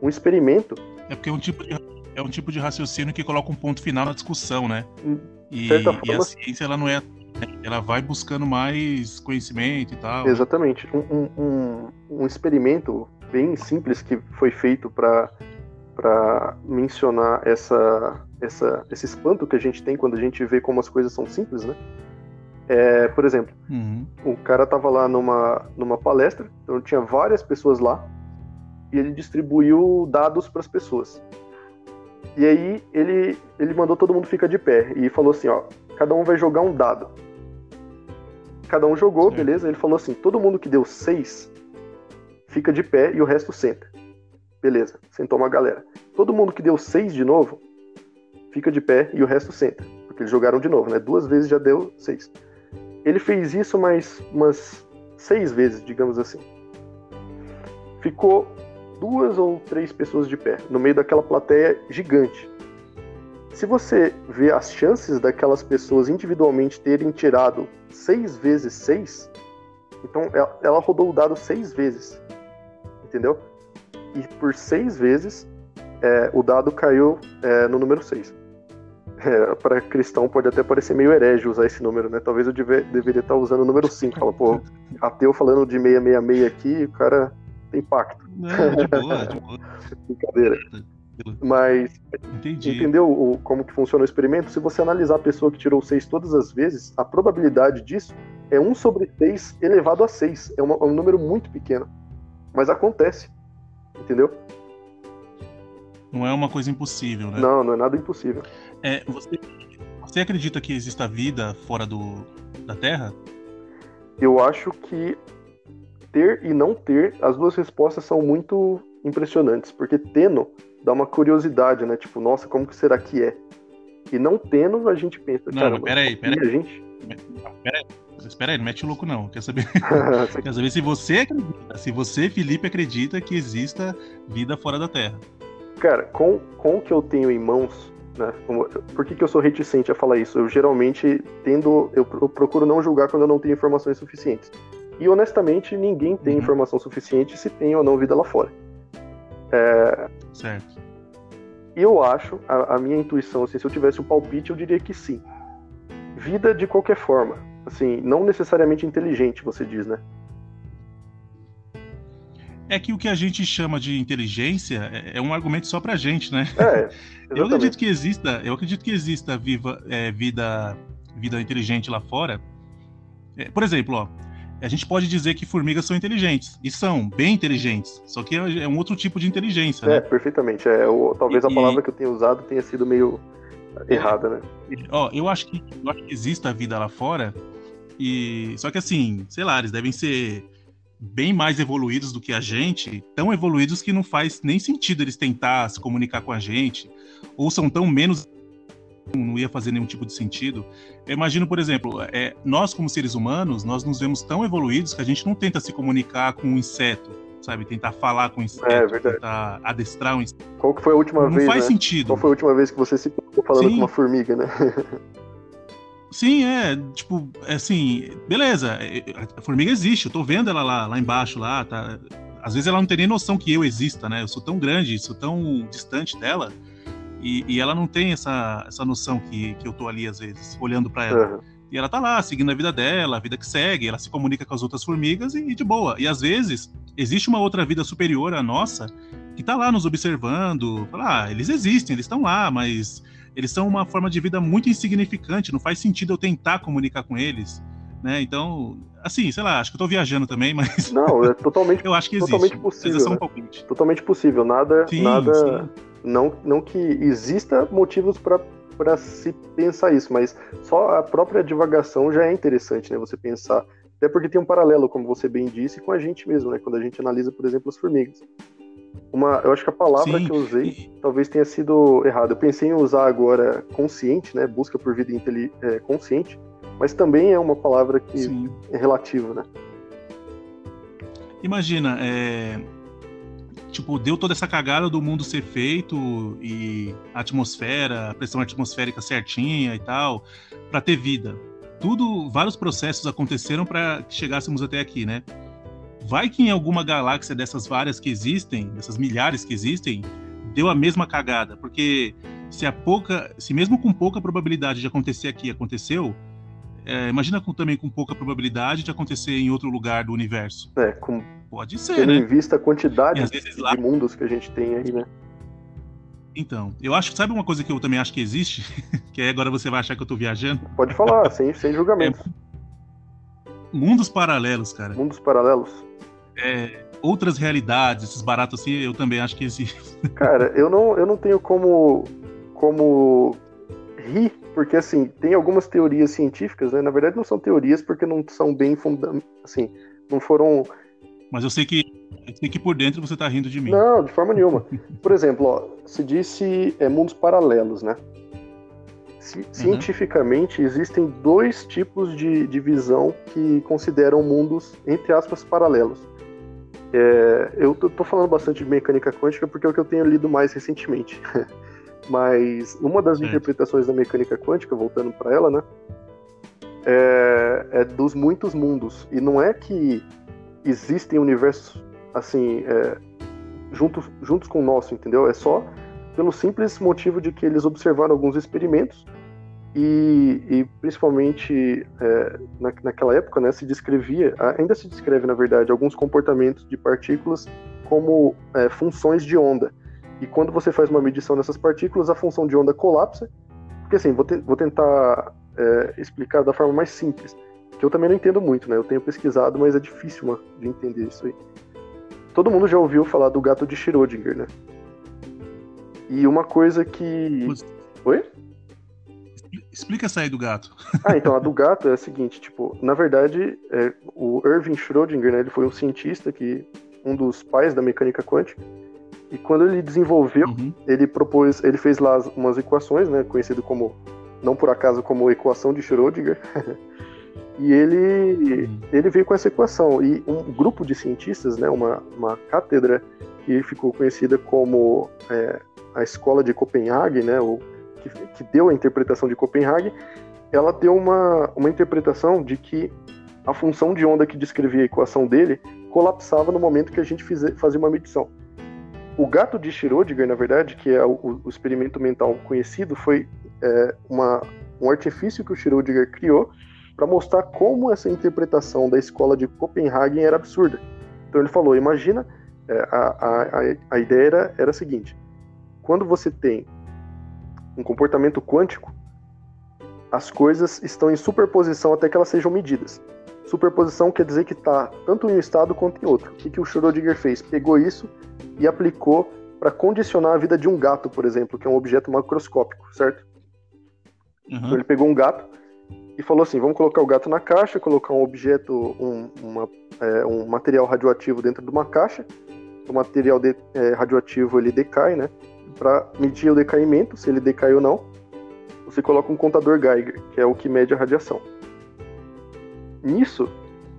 Um experimento. É porque é um tipo de, é um tipo de raciocínio que coloca um ponto final na discussão, né? Hum. E, forma, e, a ciência ela não é ela vai buscando mais conhecimento e tal. Exatamente. Um, um, um experimento bem simples que foi feito para para mencionar essa, essa, esse espanto que a gente tem quando a gente vê como as coisas são simples, né? É, por exemplo, uhum. o cara tava lá numa, numa palestra, então tinha várias pessoas lá, e ele distribuiu dados para as pessoas. E aí ele, ele mandou todo mundo ficar de pé e falou assim, ó, cada um vai jogar um dado. Cada um jogou, Sim. beleza? Ele falou assim, todo mundo que deu seis fica de pé e o resto senta. Beleza, sentou uma galera. Todo mundo que deu seis de novo fica de pé e o resto senta. Porque eles jogaram de novo, né? Duas vezes já deu seis. Ele fez isso mais umas seis vezes, digamos assim. Ficou duas ou três pessoas de pé, no meio daquela plateia gigante. Se você vê as chances daquelas pessoas individualmente terem tirado seis vezes seis, então ela rodou o dado seis vezes, entendeu? E por seis vezes é, o dado caiu é, no número seis. É, para cristão pode até parecer meio herege usar esse número, né? Talvez eu deve, deveria estar usando o número 5. Fala, pô, ateu falando de 666 aqui, o cara impacto. Não, de boa, de boa. [LAUGHS] Brincadeira. Mas Entendi. entendeu o, como que funciona o experimento? Se você analisar a pessoa que tirou 6 todas as vezes, a probabilidade disso é 1 sobre 6 elevado a 6. É, uma, é um número muito pequeno. Mas acontece. Entendeu? Não é uma coisa impossível, né? Não, não é nada impossível. É, você, você acredita que exista vida fora do, da Terra? Eu acho que ter e não ter, as duas respostas são muito impressionantes, porque tendo dá uma curiosidade, né? Tipo, nossa, como que será que é? E não tendo, a gente pensa, não, cara, peraí, peraí. A gente... Peraí, espera aí, não mete o louco não. Quer saber? [LAUGHS] [LAUGHS] Quer saber se você acredita, se você, Felipe, acredita que exista vida fora da Terra. Cara, com, com o que eu tenho em mãos, né? Por que, que eu sou reticente a falar isso? Eu geralmente tendo. Eu, eu procuro não julgar quando eu não tenho informações suficientes. E honestamente, ninguém tem uhum. informação suficiente se tem ou não vida lá fora. É... Certo. E eu acho, a, a, minha intuição, assim, se eu tivesse um palpite, eu diria que sim. Vida de qualquer forma. Assim, não necessariamente inteligente, você diz, né? É que o que a gente chama de inteligência é, é um argumento só pra gente, né? É, [LAUGHS] eu acredito que exista, eu acredito que exista viva, é, vida, vida inteligente lá fora. É, por exemplo, ó, a gente pode dizer que formigas são inteligentes. E são, bem inteligentes. Só que é, é um outro tipo de inteligência. É, né? perfeitamente. É, o, talvez e, a palavra que eu tenha usado tenha sido meio errada, né? Ó, eu acho que, eu acho que existe a vida lá fora. E. Só que assim, sei lá, eles devem ser bem mais evoluídos do que a gente, tão evoluídos que não faz nem sentido eles tentar se comunicar com a gente, ou são tão menos não ia fazer nenhum tipo de sentido. Eu imagino, por exemplo, é, nós como seres humanos, nós nos vemos tão evoluídos que a gente não tenta se comunicar com um inseto, sabe? Tentar falar com um inseto, é, tentar adestrar um inseto. Qual que foi a última não vez, Não faz né? sentido. Qual foi a última vez que você se falando Sim. com uma formiga, né? [LAUGHS] Sim, é, tipo, é assim, beleza, é, a formiga existe, eu tô vendo ela lá, lá embaixo, lá, tá. Às vezes ela não tem nem noção que eu exista, né? Eu sou tão grande, sou tão distante dela, e, e ela não tem essa, essa noção que, que eu tô ali, às vezes, olhando para ela. Uhum. E ela tá lá, seguindo a vida dela, a vida que segue, ela se comunica com as outras formigas e, e de boa. E às vezes, existe uma outra vida superior à nossa que tá lá nos observando, fala, ah, eles existem, eles estão lá, mas eles são uma forma de vida muito insignificante, não faz sentido eu tentar comunicar com eles, né? Então, assim, sei lá, acho que eu tô viajando também, [LAUGHS] mas Não, é totalmente [LAUGHS] Eu acho que existe. Totalmente possível. Né? Um totalmente possível, nada sim, nada sim. não não que exista motivos para para se pensar isso, mas só a própria divagação já é interessante, né? Você pensar, até porque tem um paralelo, como você bem disse, com a gente mesmo, né? Quando a gente analisa, por exemplo, as formigas uma, eu acho que a palavra Sim. que eu usei talvez tenha sido errada. Eu pensei em usar agora consciente, né? Busca por vida é, consciente, mas também é uma palavra que Sim. é relativa, né? Imagina, é... tipo, deu toda essa cagada do mundo ser feito e a atmosfera, a pressão atmosférica certinha e tal, para ter vida. Tudo, vários processos aconteceram para que chegássemos até aqui, né? Vai que em alguma galáxia dessas várias que existem, dessas milhares que existem, deu a mesma cagada, porque se a pouca, se mesmo com pouca probabilidade de acontecer aqui aconteceu, é, imagina com, também com pouca probabilidade de acontecer em outro lugar do universo. É, com pode ser, tendo né? em vista a quantidade de mundos que a gente tem aí, né? Então, eu acho que sabe uma coisa que eu também acho que existe, [LAUGHS] que aí agora você vai achar que eu tô viajando. Pode falar, sem, sem julgamento. [LAUGHS] É, mundos paralelos, cara. Mundos paralelos é, outras realidades, esses baratos assim, eu também acho que existem. [LAUGHS] Cara, eu não, eu não tenho como, como rir, porque assim, tem algumas teorias científicas, né? Na verdade não são teorias porque não são bem fundamentadas, assim, não foram... Mas eu sei que eu sei que por dentro você tá rindo de mim. Não, de forma nenhuma. Por exemplo, ó, se disse é, mundos paralelos, né? Uhum. Cientificamente, existem dois tipos de, de visão que consideram mundos, entre aspas, paralelos. É, eu tô falando bastante de mecânica quântica porque é o que eu tenho lido mais recentemente. [LAUGHS] Mas uma das interpretações da mecânica quântica, voltando para ela, né, é, é, dos muitos mundos. E não é que existem universos assim é, juntos, juntos com o nosso, entendeu? É só pelo simples motivo de que eles observaram alguns experimentos e, e principalmente é, na, naquela época, né, se descrevia, ainda se descreve na verdade, alguns comportamentos de partículas como é, funções de onda. E quando você faz uma medição dessas partículas, a função de onda colapsa. Porque assim, vou, te, vou tentar é, explicar da forma mais simples, que eu também não entendo muito, né? Eu tenho pesquisado, mas é difícil de entender isso aí. Todo mundo já ouviu falar do gato de Schrödinger, né? E uma coisa que. Oi? Explica essa aí do gato. [LAUGHS] Ah, então, a do gato é a seguinte, tipo, na verdade, é, o Irving Schrödinger, né, ele foi um cientista que, um dos pais da mecânica quântica, e quando ele desenvolveu, uhum. ele propôs, ele fez lá umas equações, né, conhecido como, não por acaso, como equação de Schrödinger, [LAUGHS] e ele, uhum. ele veio com essa equação, e um grupo de cientistas, né, uma, uma cátedra que ficou conhecida como é, a Escola de Copenhague, né, ou que, que deu a interpretação de Copenhague, ela deu uma, uma interpretação de que a função de onda que descrevia a equação dele colapsava no momento que a gente fizer, fazia uma medição. O gato de Schrödinger, na verdade, que é o, o experimento mental conhecido, foi é, uma, um artifício que o Schrödinger criou para mostrar como essa interpretação da escola de Copenhagen era absurda. Então ele falou: imagina É, a, a, a ideia era, era a seguinte: quando você tem um comportamento quântico, as coisas estão em superposição até que elas sejam medidas. Superposição quer dizer que está tanto em um estado quanto em outro. O que, que o Schrödinger fez? Pegou isso e aplicou para condicionar a vida de um gato, por exemplo, que é um objeto macroscópico, certo? Uhum. Então ele pegou um gato e falou assim: vamos colocar o gato na caixa, colocar um objeto, um, uma, é, um material radioativo dentro de uma caixa. O material de, é, radioativo ele decai, né? Para medir o decaimento, se ele decai ou não, você coloca um contador Geiger, que é o que mede a radiação. Nisso,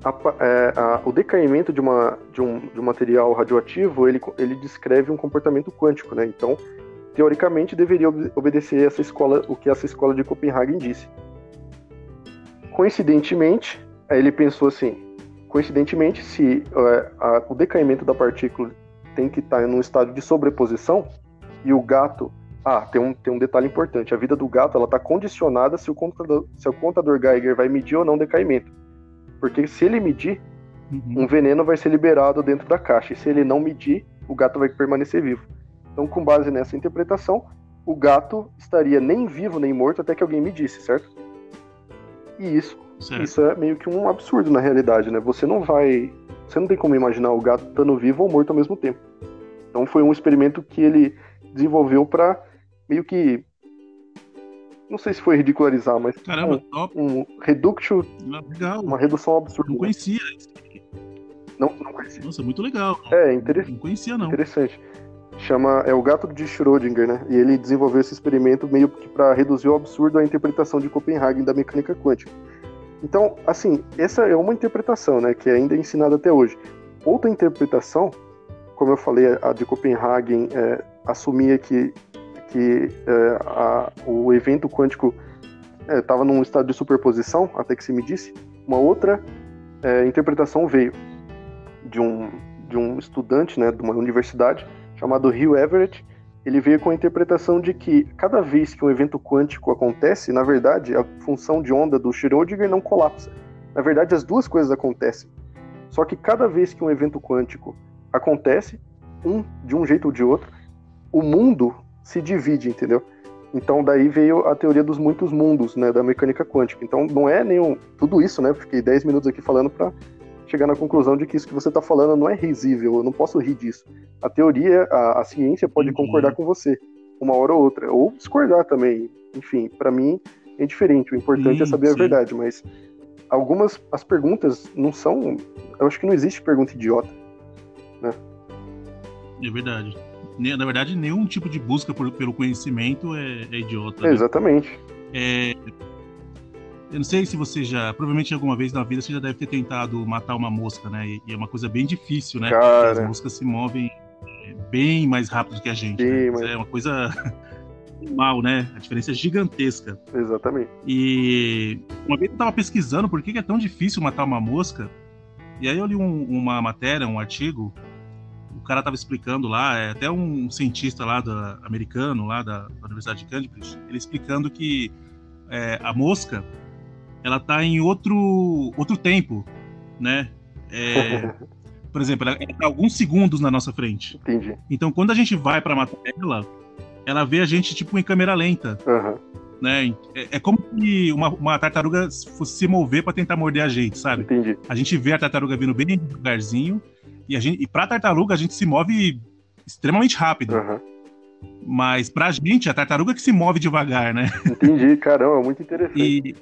a, é, a, o decaimento de, uma, de, um, de um material radioativo, ele, ele descreve um comportamento quântico, né? Então, teoricamente, deveria obedecer essa escola, o que essa escola de Copenhagen disse. Coincidentemente, ele pensou assim, coincidentemente, se é, o decaimento da partícula tem que estar em um estado de sobreposição, e o gato ah, tem um, tem um detalhe importante. A vida do gato ela está condicionada se o, contador, se o contador Geiger vai medir ou não o decaimento. Porque se ele medir, uhum. um veneno vai ser liberado dentro da caixa. E se ele não medir, o gato vai permanecer vivo. Então, com base nessa interpretação, o gato estaria nem vivo nem morto até que alguém medisse, certo? E isso, isso é meio que um absurdo na realidade, né? Você não vai. Você não tem como imaginar o gato estando vivo ou morto ao mesmo tempo. Então foi um experimento que ele desenvolveu para meio que não sei se foi ridicularizar, mas Caramba, um, top. um reduction, legal. uma redução absurda. Não conhecia. Não, não conhecia. Nossa, muito legal. É, interessante. Não conhecia não. Interessante. Chama é o gato de Schrödinger, né? E ele desenvolveu esse experimento meio que para reduzir o absurdo à interpretação de Copenhagen da mecânica quântica. Então, assim, essa é uma interpretação, né, que ainda é ensinada até hoje. Outra interpretação, como eu falei, a de Copenhagen é, assumia que que é, a, o evento quântico estava é, num estado de superposição, até que se me disse. Uma outra é, interpretação veio de um, de um estudante né, de uma universidade chamado Hugh Everett. Ele veio com a interpretação de que cada vez que um evento quântico acontece, na verdade, a função de onda do Schrödinger não colapsa. Na verdade, as duas coisas acontecem. Só que cada vez que um evento quântico acontece, um de um jeito ou de outro, o mundo se divide, entendeu? Então daí veio a teoria dos muitos mundos, né, da mecânica quântica. Então não é nenhum tudo isso, né? Fiquei 10 minutos aqui falando para chegar na conclusão de que isso que você está falando não é risível, eu não posso rir disso. A teoria, a, a ciência pode uhum. concordar com você, uma hora ou outra, ou discordar também. Enfim, para mim é diferente. O importante sim, é saber sim. a verdade, mas algumas as perguntas não são, eu acho que não existe pergunta idiota? É verdade na verdade, nenhum tipo de busca por, pelo conhecimento é, é idiota. Né? Exatamente. É, eu não sei se você já, provavelmente alguma vez na vida você já deve ter tentado matar uma mosca, né? E, e é uma coisa bem difícil, né? Cara... As moscas se movem é, bem mais rápido que a gente. Sim, né? mas... É uma coisa [LAUGHS] mal, né? A diferença é gigantesca. Exatamente. E uma vez eu tava pesquisando por que é tão difícil matar uma mosca. E aí eu li um, uma matéria, um artigo, cara estava explicando lá, é, até um cientista lá da, americano, lá da, da Universidade de Cambridge, ele explicando que é, a mosca ela está em outro, outro tempo, né? É, [LAUGHS] por exemplo, ela está alguns segundos na nossa frente. Entendi. Então, quando a gente vai para matar ela, ela vê a gente tipo em câmera lenta. Uhum. Né? É, é, como se uma, uma tartaruga fosse se mover para tentar morder a gente, sabe? Entendi. A gente vê a tartaruga vindo bem devagarzinho e, a gente, e pra tartaruga, a gente se move extremamente rápido. Uhum. Mas pra gente, a tartaruga que se move devagar, né? Entendi, caramba, muito interessante. E,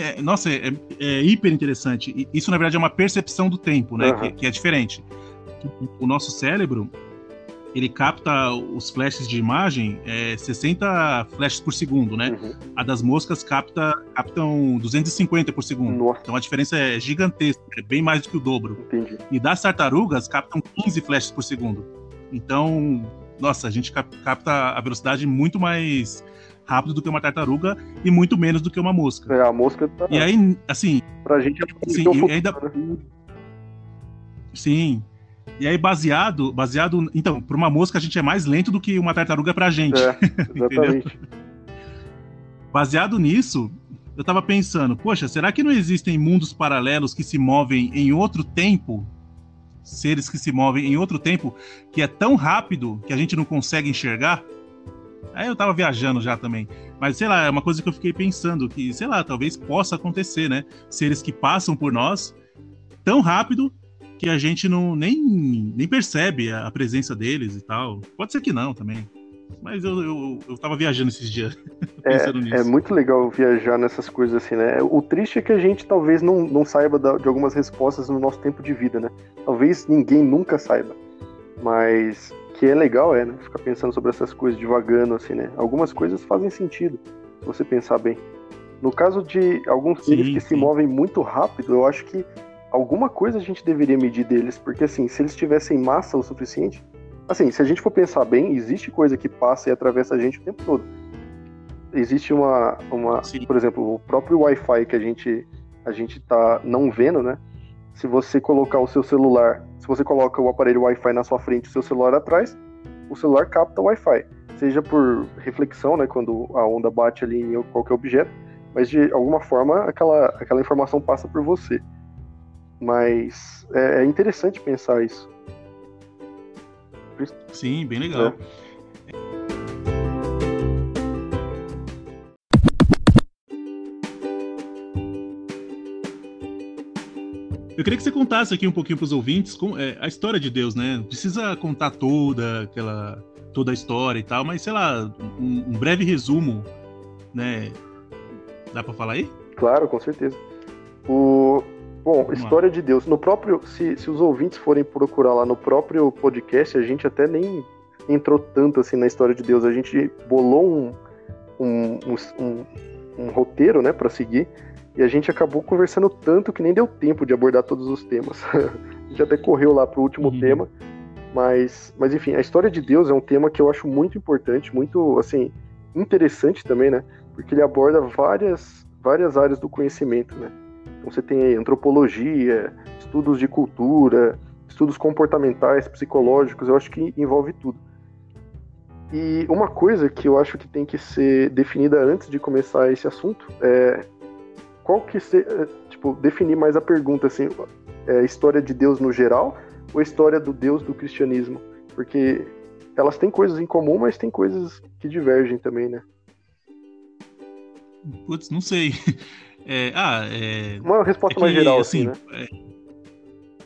é, nossa, é, é, hiper interessante. Isso, na verdade, é uma percepção do tempo, né? Uhum. Que, que, é diferente. O nosso cérebro, ele capta os flashes de imagem é, 60 flashes por segundo, né? Uhum. A das moscas capta, captam 250 por segundo. Nossa. Então a diferença é gigantesca, é bem mais do que o dobro. Entendi. E das tartarugas captam 15 flashes por segundo. Então, nossa, a gente capta a velocidade muito mais rápido do que uma tartaruga e muito menos do que uma mosca. É, a mosca tá... E aí, assim... Pra gente é assim, futuro, ainda... Né? Sim, e aí, baseado, baseado. Então, para uma mosca, a gente é mais lento do que uma tartaruga para a gente. É, [LAUGHS] exatamente. baseado nisso, eu tava pensando, poxa, será que não existem mundos paralelos que se movem em outro tempo? seres que se movem em outro tempo que é tão rápido que a gente não consegue enxergar. Aí eu tava viajando já também. Mas sei lá, é uma coisa que eu fiquei pensando que, sei lá, talvez possa acontecer, né? Seres que passam por nós tão rápido que a gente não nem, nem percebe a presença deles e tal. Pode ser que não também. Mas eu, eu, eu tava viajando esses dias. [LAUGHS] é, é muito legal viajar nessas coisas assim, né? O triste é que a gente talvez não, não saiba de algumas respostas no nosso tempo de vida, né? Talvez ninguém nunca saiba. Mas que é legal, é, né? Ficar pensando sobre essas coisas devagando, assim, né? Algumas coisas fazem sentido, se você pensar bem. No caso de alguns seres que sim. se movem muito rápido, eu acho que alguma coisa a gente deveria medir deles, porque assim, se eles tivessem massa o suficiente, assim, se a gente for pensar bem, existe coisa que passa e atravessa a gente o tempo todo. Existe uma, uma por exemplo, o próprio Wi-Fi que a gente a gente tá não vendo, né? Se você colocar o seu celular, se você coloca o aparelho Wi-Fi na sua frente, o seu celular atrás, o celular capta o Wi-Fi, seja por reflexão, né, quando a onda bate ali em qualquer objeto, mas de alguma forma aquela aquela informação passa por você. Mas é, é interessante pensar isso. Sim, bem legal. É. Eu queria que você contasse aqui um pouquinho para os ouvintes com, é, a história de Deus, né? Não precisa contar toda aquela toda a história e tal, mas sei lá, um, um breve resumo, né? Dá para falar aí? Claro, com certeza. O, Bom, Vamos história lá. de Deus. No próprio, se, se os ouvintes forem procurar lá no próprio podcast, a gente até nem entrou tanto assim na história de Deus. A gente bolou um, um, um, um roteiro, né, para seguir. E a gente acabou conversando tanto que nem deu tempo de abordar todos os temas. [LAUGHS] a gente até correu lá pro último uhum. tema. Mas, mas enfim, a história de Deus é um tema que eu acho muito importante, muito assim interessante também, né? Porque ele aborda várias várias áreas do conhecimento, né? Você tem antropologia, estudos de cultura, estudos comportamentais, psicológicos, eu acho que envolve tudo. E uma coisa que eu acho que tem que ser definida antes de começar esse assunto é qual que se, é, tipo definir mais a pergunta assim, é história de Deus no geral ou história do Deus do cristianismo? Porque elas têm coisas em comum, mas tem coisas que divergem também, né? Putz, não sei. É, ah, é. Uma resposta é que, mais geral, assim, assim né?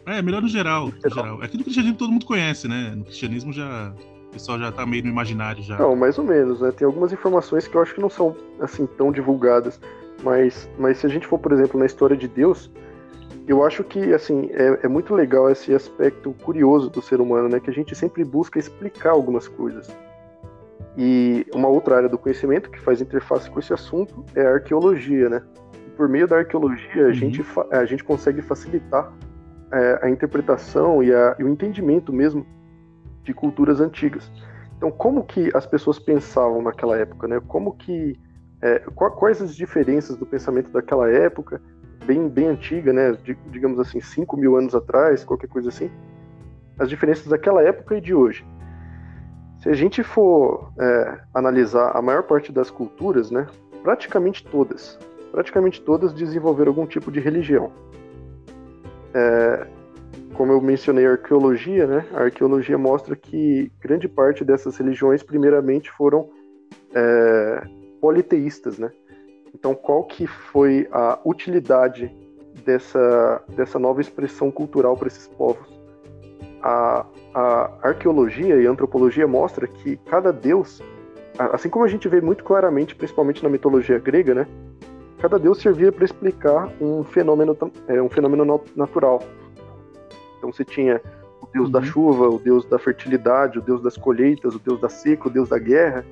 É, é, melhor no geral, no geral. É que no cristianismo todo mundo conhece, né? No cristianismo já. O pessoal já tá meio no imaginário já. Não, mais ou menos, né? Tem algumas informações que eu acho que não são assim tão divulgadas. Mas, mas se a gente for, por exemplo, na história de Deus, eu acho que assim é, é, muito legal esse aspecto curioso do ser humano, né? Que a gente sempre busca explicar algumas coisas. E uma outra área do conhecimento que faz interface com esse assunto é a arqueologia, né? Por meio da arqueologia, a, uhum. gente, a gente consegue facilitar é, a interpretação e, a, e, o entendimento mesmo de culturas antigas. Então, como que as pessoas pensavam naquela época, né? Como que é, quais as diferenças do pensamento daquela época, bem bem antiga, né? digamos assim, 5 mil anos atrás, qualquer coisa assim, as diferenças daquela época e de hoje. Se a gente for é, analisar a maior parte das culturas, né? Praticamente todas, praticamente todas desenvolveram algum tipo de religião. É, como eu mencionei a arqueologia, né? A arqueologia mostra que grande parte dessas religiões, primeiramente, foram é, politeístas, né? Então, qual que foi a utilidade dessa, dessa nova expressão cultural para esses povos? A, a arqueologia e a antropologia mostra que cada deus, assim como a gente vê muito claramente, principalmente na mitologia grega, né? Cada deus servia para explicar um fenômeno, é, um fenômeno natural. Então você tinha o deus uhum. da chuva, o deus da fertilidade, o deus das colheitas, o deus da seca, o deus da guerra,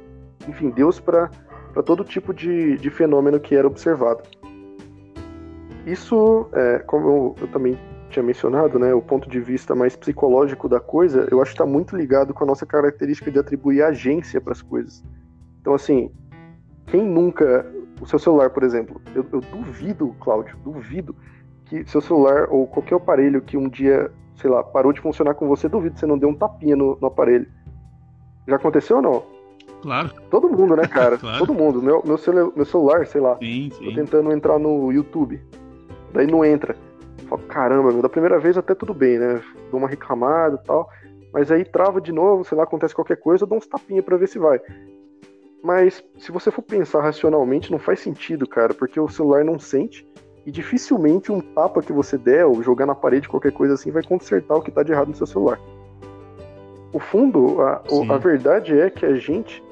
enfim, deus para todo tipo de, de fenômeno que era observado. Isso, é, como eu, eu, também tinha mencionado, né, o ponto de vista mais psicológico da coisa, eu acho que está muito ligado com a nossa característica de atribuir agência para as coisas. Então, assim, quem nunca o seu celular, por exemplo, eu, eu duvido, Cláudio, duvido que seu celular ou qualquer aparelho que um dia, sei lá, parou de funcionar com você, duvido que você não deu um tapinha no, no aparelho. Já aconteceu ou não? Claro. Todo mundo, né, cara? [LAUGHS] claro. Todo mundo. Meu, meu, celu meu celular, sei lá. Sim, sim. Tô tentando entrar no YouTube. Daí não entra. fala, caramba, meu, da primeira vez até tudo bem, né? Dou uma reclamada e tal. Mas aí trava de novo, sei lá, acontece qualquer coisa, eu dou uns tapinhas pra ver se vai. Mas se você for pensar racionalmente, não faz sentido, cara, porque o celular não sente e dificilmente um tapa que você der ou jogar na parede, qualquer coisa assim, vai consertar o que tá de errado no seu celular. O fundo, a, a verdade é que a gente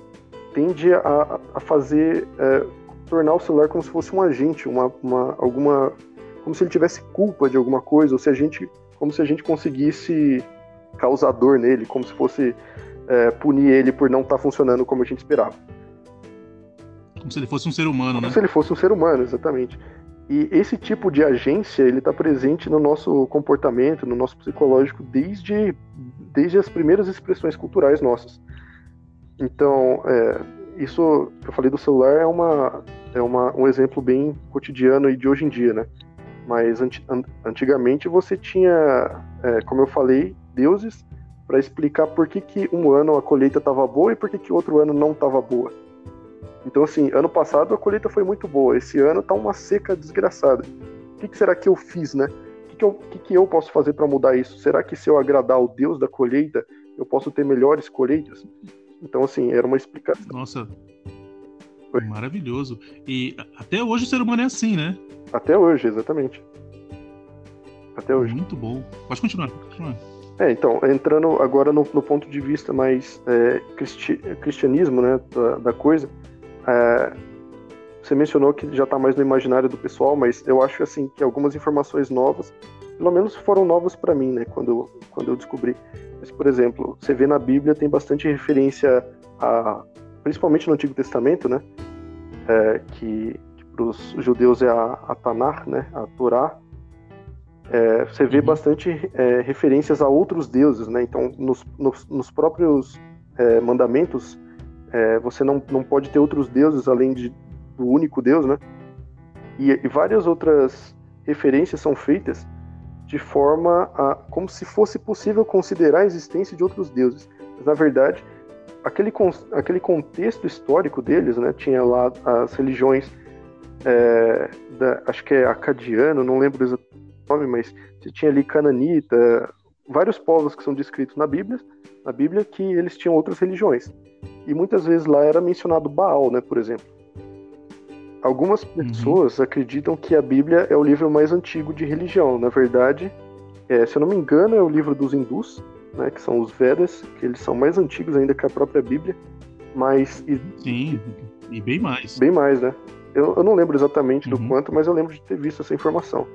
tende a, a fazer, é, tornar o celular como se fosse um agente, uma, uma, alguma, como se ele tivesse culpa de alguma coisa, ou se a gente, como se a gente conseguisse causar dor nele, como se fosse é, punir ele por não estar tá funcionando como a gente esperava. Como se ele fosse um ser humano, como né? Se ele fosse um ser humano, exatamente. E esse tipo de agência, ele está presente no nosso comportamento, no nosso psicológico, desde, desde as primeiras expressões culturais nossas. Então, é, isso que eu falei do celular é, uma, é uma, um exemplo bem cotidiano e de hoje em dia, né? Mas antigamente você tinha, é, como eu falei, deuses para explicar por que, que um ano a colheita estava boa e por que, que outro ano não estava boa. Então, assim, ano passado a colheita foi muito boa, esse ano tá uma seca desgraçada. O que, que será que eu fiz, né? O que, que, eu, que, que eu posso fazer para mudar isso? Será que se eu agradar o Deus da colheita, eu posso ter melhores colheitas? Então, assim, era uma explicação. Nossa, foi. maravilhoso. E até hoje o ser humano é assim, né? Até hoje, exatamente. Até hoje. Muito bom. Pode continuar, pode continuar. É, então, entrando agora no, no ponto de vista mais é, cristi cristianismo, né, da, da coisa, é, você mencionou que já está mais no imaginário do pessoal, mas eu acho assim que algumas informações novas, pelo menos foram novas para mim, né, quando, quando eu descobri. Mas, por exemplo, você vê na Bíblia tem bastante referência a, principalmente no Antigo Testamento, né, é, que, que para os judeus é a, a Tanakh, né, a Torá, é, você vê uhum. bastante é, referências a outros deuses, né? Então, nos, nos, nos próprios é, mandamentos, é, você não, não pode ter outros deuses além de, do único Deus, né? E, e, várias outras referências são feitas de forma a, como se fosse possível considerar a existência de outros deuses. Mas, na verdade, aquele, aquele contexto histórico deles, né? Tinha lá as religiões, é, da, acho que é acadiano, não lembro exatamente nome, mas você tinha ali Cananita, vários povos que são descritos na Bíblia, na Bíblia que eles tinham outras religiões. E muitas vezes lá era mencionado Baal, né, por exemplo. Algumas uhum. pessoas uhum. acreditam que a Bíblia é o livro mais antigo de religião. Na verdade, é, se eu não me engano, é o livro dos hindus, né, que são os Vedas, que eles são mais antigos ainda que a própria Bíblia. Mas. Sim, e bem mais. Bem mais, né? Eu, eu não lembro exatamente uhum. do quanto, mas eu lembro de ter visto essa informação.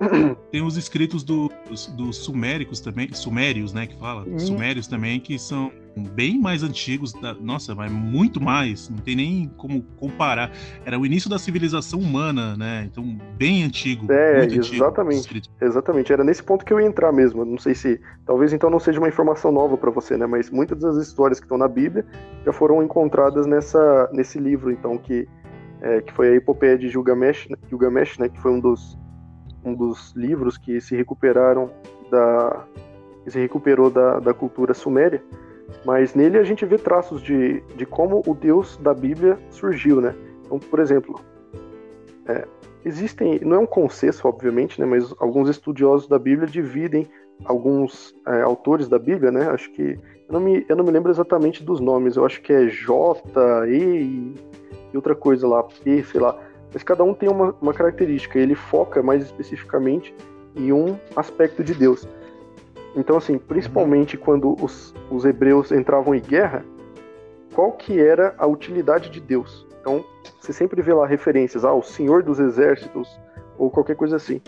[CLEARS THROAT] Tem os escritos dos, dos suméricos também, sumérios, né, que fala, hum. sumérios também, que são bem mais antigos, da, nossa, mas muito mais, não tem nem como comparar. Era o início da civilização humana, né, então bem antigo. É, exatamente, antigo, exatamente, era nesse ponto que eu ia entrar mesmo, não sei se, talvez então não seja uma informação nova para você, né, mas muitas das histórias que estão na Bíblia já foram encontradas nessa, nesse livro, então, que, é, que foi a epopeia de Gilgamesh, Gilgamesh, né, que foi um dos um dos livros que se recuperaram da se recuperou da, da cultura suméria, mas nele a gente vê traços de, de como o Deus da Bíblia surgiu, né? Então, por exemplo, é, existem, não é um consenso, obviamente, né, mas alguns estudiosos da Bíblia dividem alguns é, autores da Bíblia, né? Acho que eu não, me, eu não me lembro exatamente dos nomes, eu acho que é J, E e outra coisa lá, P, sei lá mas cada um tem uma, uma característica, ele foca mais especificamente em um aspecto de Deus. Então, assim, principalmente uhum. quando os, os hebreus entravam em guerra, qual que era a utilidade de Deus? Então, você sempre vê lá referências ao Senhor dos Exércitos ou qualquer coisa assim.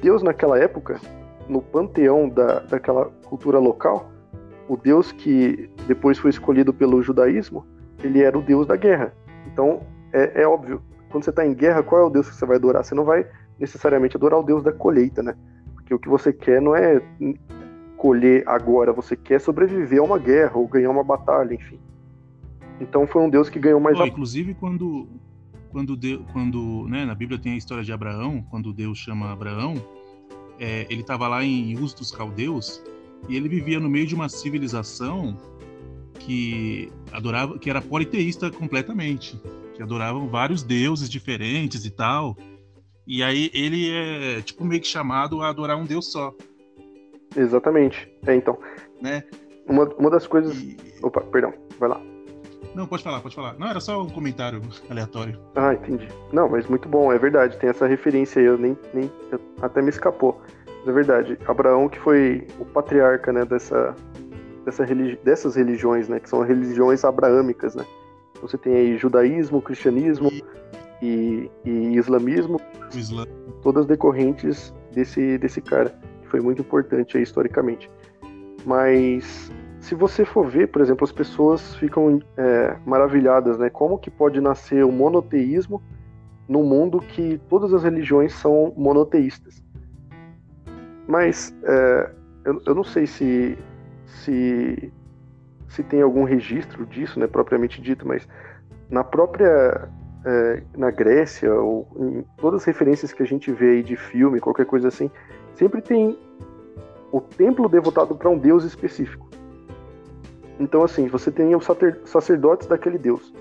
Deus, naquela época, no panteão da, daquela cultura local, o Deus que depois foi escolhido pelo judaísmo, ele era o Deus da guerra. Então, é, é óbvio, quando você está em guerra, qual é o Deus que você vai adorar? Você não vai necessariamente adorar o Deus da colheita, né? Porque o que você quer não é colher agora, você quer sobreviver a uma guerra ou ganhar uma batalha, enfim. Então foi um Deus que ganhou mais. Oh, inclusive quando quando Deus, quando né, na Bíblia tem a história de Abraão, quando Deus chama Abraão, é, ele estava lá em Uz dos Caldeus e ele vivia no meio de uma civilização que adorava, que era politeísta completamente que adoravam vários deuses diferentes e tal. E aí ele é tipo meio que chamado a adorar um Deus só. Exatamente. É, então. Né? Uma, uma das coisas. E... Opa, perdão, vai lá. Não, pode falar, pode falar. Não, era só um comentário [LAUGHS] aleatório. Ah, entendi. Não, mas muito bom, é verdade. Tem essa referência aí, eu nem. nem eu, até me escapou. Mas é verdade. Abraão, que foi o patriarca, né, dessa, dessa religi dessas religiões, né? Que são religiões abraâmicas, né? Você tem aí judaísmo, cristianismo e, e islamismo. Todas decorrentes desse, desse cara, que foi muito importante aí, historicamente. Mas se você for ver, por exemplo, as pessoas ficam é, maravilhadas, né? Como que pode nascer o monoteísmo no mundo que todas as religiões são monoteístas? Mas é, eu, eu, não sei se, se se tem algum registro disso, né, propriamente dito, mas na própria é, na Grécia ou em todas as referências que a gente vê aí de filme, qualquer coisa assim, sempre tem o templo devotado para um deus específico. Então, assim, você tem os sacerdotes daquele deus.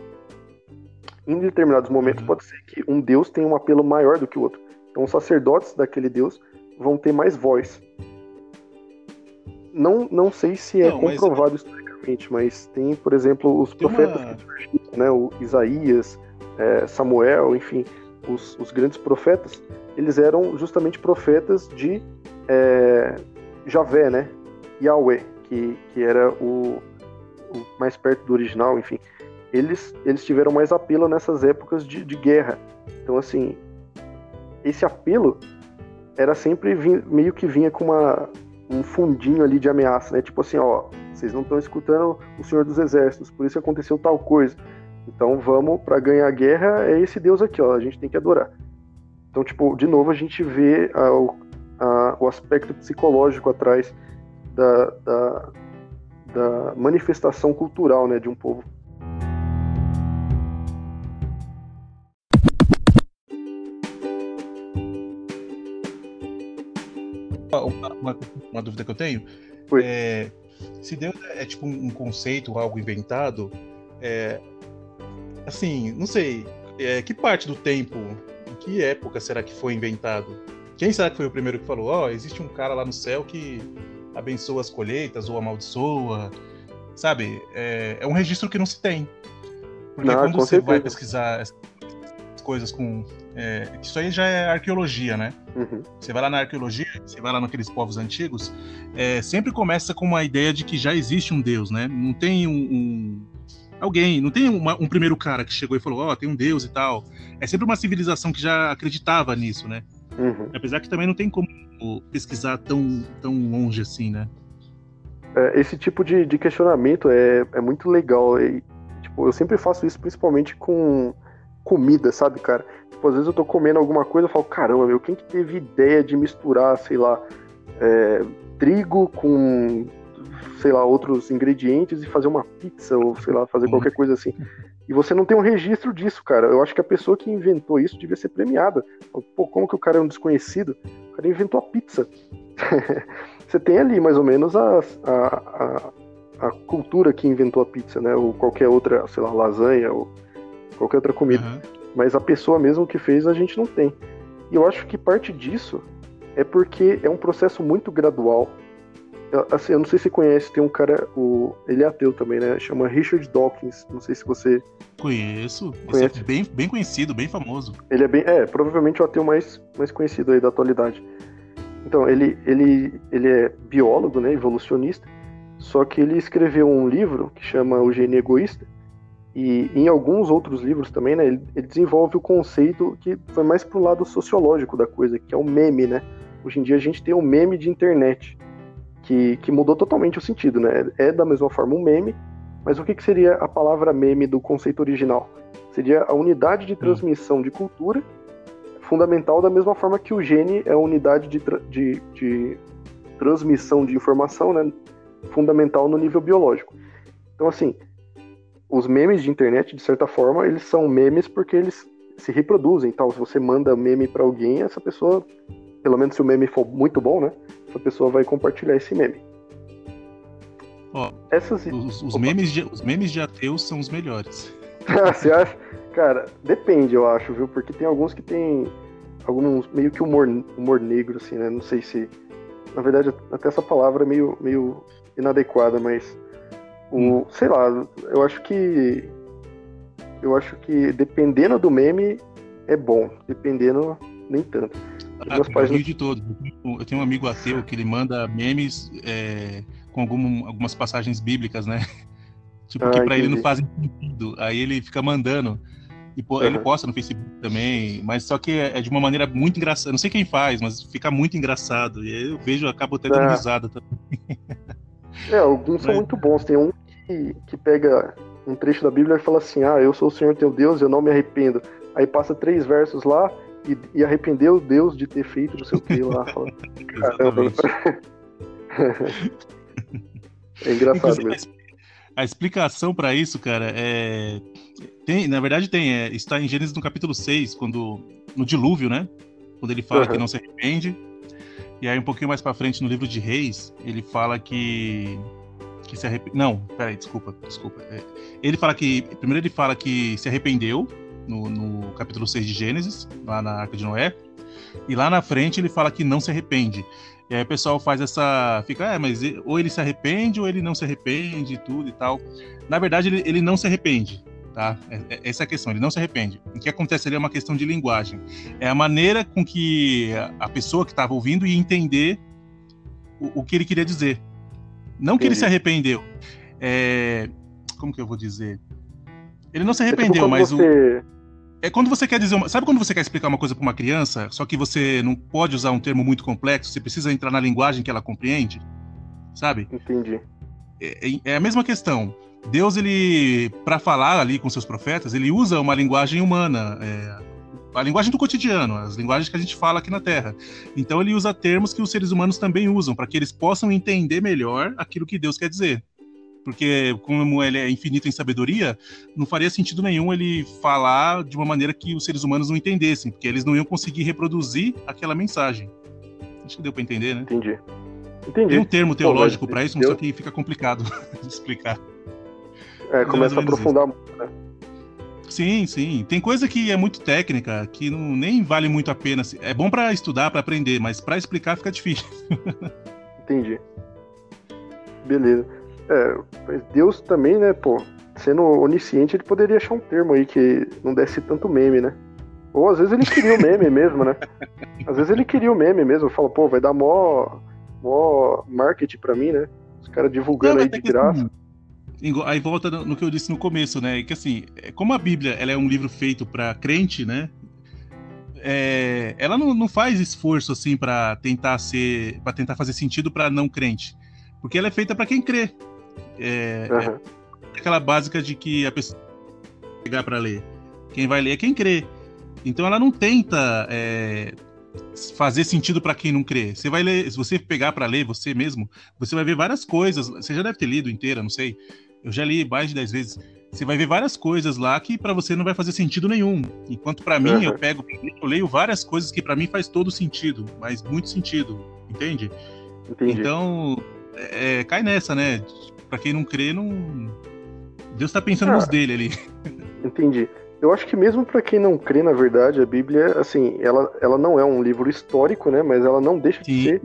Em determinados momentos, uhum. pode ser que um deus tenha um apelo maior do que o outro. Então, os sacerdotes daquele deus vão ter mais voz. Não, não sei se é não, comprovado mas... historicamente, mas tem, por exemplo, os tem profetas uma... surgiram, né? O Isaías, é, Samuel, enfim, os, os, grandes profetas, eles eram justamente profetas de é, Javé, né? Yahweh, que, que era o, mais perto do original, enfim, eles, eles tiveram mais apelo nessas épocas de, de guerra. Então, assim, esse apelo era sempre meio que vinha com uma, um fundinho ali de ameaça, né? Tipo assim, ó, vocês não estão escutando o Senhor dos Exércitos, por isso aconteceu tal coisa. Então vamos para ganhar a guerra, é esse Deus aqui, ó, a gente tem que adorar. Então, tipo, de novo a gente vê a, a, o aspecto psicológico atrás da, da, da manifestação cultural né, de um povo. Uma, uma, dúvida que eu tenho é, se Deus é, é tipo um conceito, algo inventado, é, assim, não sei, é, que parte do tempo, em que época será que foi inventado? Quem será que foi o primeiro que falou, ó, oh, existe um cara lá no céu que abençoa as colheitas ou amaldiçoa, sabe? É, é um registro que não se tem. Porque não, quando você certeza. vai pesquisar as coisas com. É, isso aí já é arqueologia, né? Uhum. Você vai lá na arqueologia, você vai lá naqueles povos antigos, é, sempre começa com uma ideia de que já existe um Deus, né? Não tem um, um alguém, não tem uma, um primeiro cara que chegou e falou, ó, oh, tem um Deus e tal. É sempre uma civilização que já acreditava nisso, né? Uhum. Apesar que também não tem como pesquisar tão, tão longe assim, né? É, esse tipo de, de questionamento é, é muito legal. Tipo, eu sempre faço isso principalmente com comida, sabe, cara? Tipo, às vezes eu tô comendo alguma coisa e falo, caramba, meu, quem que teve ideia de misturar, sei lá, é, trigo com, sei lá, outros ingredientes e fazer uma pizza ou, sei lá, fazer qualquer coisa assim. E você não tem um registro disso, cara. Eu acho que a pessoa que inventou isso devia ser premiada. Pô, como que o cara é um desconhecido? O cara inventou a pizza. [LAUGHS] você tem ali mais ou menos a, a, a, a, cultura que inventou a pizza, né? Ou qualquer outra, sei lá, lasanha ou qualquer outra comida. Uhum. Mas a pessoa mesmo que fez a gente não tem. E eu acho que parte disso é porque é um processo muito gradual assim, eu não sei se você conhece, tem um cara, o, ele é ateu também, né? Chama Richard Dawkins. Não sei se você. Conheço. É conhece. é bem, bem conhecido, bem famoso. Ele é bem. É, provavelmente o ateu mais, mais conhecido aí da atualidade. Então, ele, ele, ele é biólogo, né? Evolucionista. Só que ele escreveu um livro que chama O Gênio Egoísta. E em alguns outros livros também, né? Ele, ele desenvolve o conceito que foi mais pro lado sociológico da coisa, que é o meme, né? Hoje em dia a gente tem o meme de internet que, que mudou totalmente o sentido, né? É da mesma forma um meme, mas o que, que seria a palavra meme do conceito original? Seria a unidade de transmissão de cultura, fundamental da mesma forma que o gene é a unidade de, de, de transmissão de informação, né? Fundamental no nível biológico. Então, assim, os memes de internet, de certa forma, eles são memes porque eles se reproduzem tal. Se você manda meme para alguém, essa pessoa, pelo menos se o meme for muito bom, né? essa pessoa vai compartilhar esse meme. Ó, Essas... os, os memes de, os memes de ateus são os melhores. [LAUGHS] Você acha? Cara, depende, eu acho, viu? Porque tem alguns que tem alguns meio que humor, humor negro, assim, né? Não sei se. Na verdade, até essa palavra é meio, meio inadequada, mas. O, hum. Sei lá, eu acho que. Eu acho que dependendo do meme é bom, dependendo nem tanto. Ah, eu páginas... de todos. Eu tenho um amigo ateu que ele manda memes é, com algum, algumas passagens bíblicas, né? [LAUGHS] Tipo, ah, que pra entendi. ele não fazem sentido. Aí ele fica mandando. E pô, uhum. ele posta no Facebook também, mas só que é, é de uma maneira muito engraçada. Não sei quem faz, mas fica muito engraçado. E eu vejo, acabo até dando é. risada também. [LAUGHS] É, alguns são muito bons. Tem um que, que pega um trecho da Bíblia e fala assim: Ah, eu sou o Senhor teu Deus, eu não me arrependo. Aí passa três versos lá e, e arrependeu Deus de ter feito não sei o que lá. Fala, Caramba. [LAUGHS] é engraçado mesmo. A explicação para isso, cara, é tem, na verdade tem, é, está em Gênesis no capítulo 6, quando no dilúvio, né? Quando ele fala uhum. que não se arrepende. E aí um pouquinho mais para frente no livro de Reis, ele fala que que se arrepende. Não, peraí, desculpa, desculpa. É, ele fala que primeiro ele fala que se arrependeu no, no capítulo 6 de Gênesis, lá na Arca de Noé. E lá na frente ele fala que não se arrepende. E aí o pessoal faz essa. Fica, é, mas ou ele se arrepende ou ele não se arrepende e tudo e tal. Na verdade, ele, ele não se arrepende. Tá? É, é, essa é a questão, ele não se arrepende. O que acontece ali é uma questão de linguagem. É a maneira com que a pessoa que estava ouvindo ia entender o, o, que ele queria dizer. Não que ele se arrependeu. É... Como que eu vou dizer? Ele não se arrependeu, é tipo mas você... o. É quando você quer dizer uma... Sabe quando você quer explicar uma coisa para uma criança, só que você não pode usar um termo muito complexo, você precisa entrar na linguagem que ela compreende? Sabe? Entendi. É, é, é a mesma questão. Deus, ele, para falar ali com seus profetas, ele usa uma linguagem humana, é, a linguagem do cotidiano, as linguagens que a gente fala aqui na Terra. Então, ele usa termos que os seres humanos também usam, para que eles possam entender melhor aquilo que Deus quer dizer. Porque, como ele é infinito em sabedoria, não faria sentido nenhum ele falar de uma maneira que os seres humanos não entendessem, porque eles não iam conseguir reproduzir aquela mensagem. Acho que deu para entender, né? Entendi. Entendi. Tem um termo teológico para isso, mas só que fica complicado [LAUGHS] de explicar. É, começa a aprofundar muito, né? Sim, sim. Tem coisa que é muito técnica, que não, nem vale muito a pena. É bom para estudar, para aprender, mas para explicar fica difícil. [LAUGHS] Entendi. Beleza. É, mas Deus também, né, pô, sendo onisciente, ele poderia achar um termo aí que não desse tanto meme, né? Ou às vezes ele queria o meme [LAUGHS] mesmo, né? Às vezes ele queria o meme mesmo, fala, pô, vai dar mó, mó marketing pra mim, né? Os caras divulgando não, aí de graça. Assim, aí volta no que eu disse no começo, né? Que assim, é, como a Bíblia ela é um livro feito para crente, né? É, ela não, não, faz esforço assim para tentar ser, para tentar fazer sentido para não crente, porque ela é feita para quem crê. É, uhum. é, aquela básica de que a pessoa pegar para ler, quem vai ler é quem crê. Então ela não tenta é, fazer sentido para quem não crê. Você vai ler, se você pegar para ler você mesmo, você vai ver várias coisas. Você já deve ter lido inteira, não sei. Eu já li mais de 10 vezes. Você vai ver várias coisas lá que para você não vai fazer sentido nenhum. Enquanto para mim, uhum. eu pego, eu leio várias coisas que para mim faz todo sentido, mas muito sentido, entende? Entendi. Então, é, é cai nessa, né? Para quem não crê, não Deus tá pensando ah, nos dele ali. Entendi. Eu acho que mesmo para quem não crê, na verdade, a Bíblia, assim, ela, ela não é um livro histórico, né? Mas ela não deixa de Sim. ser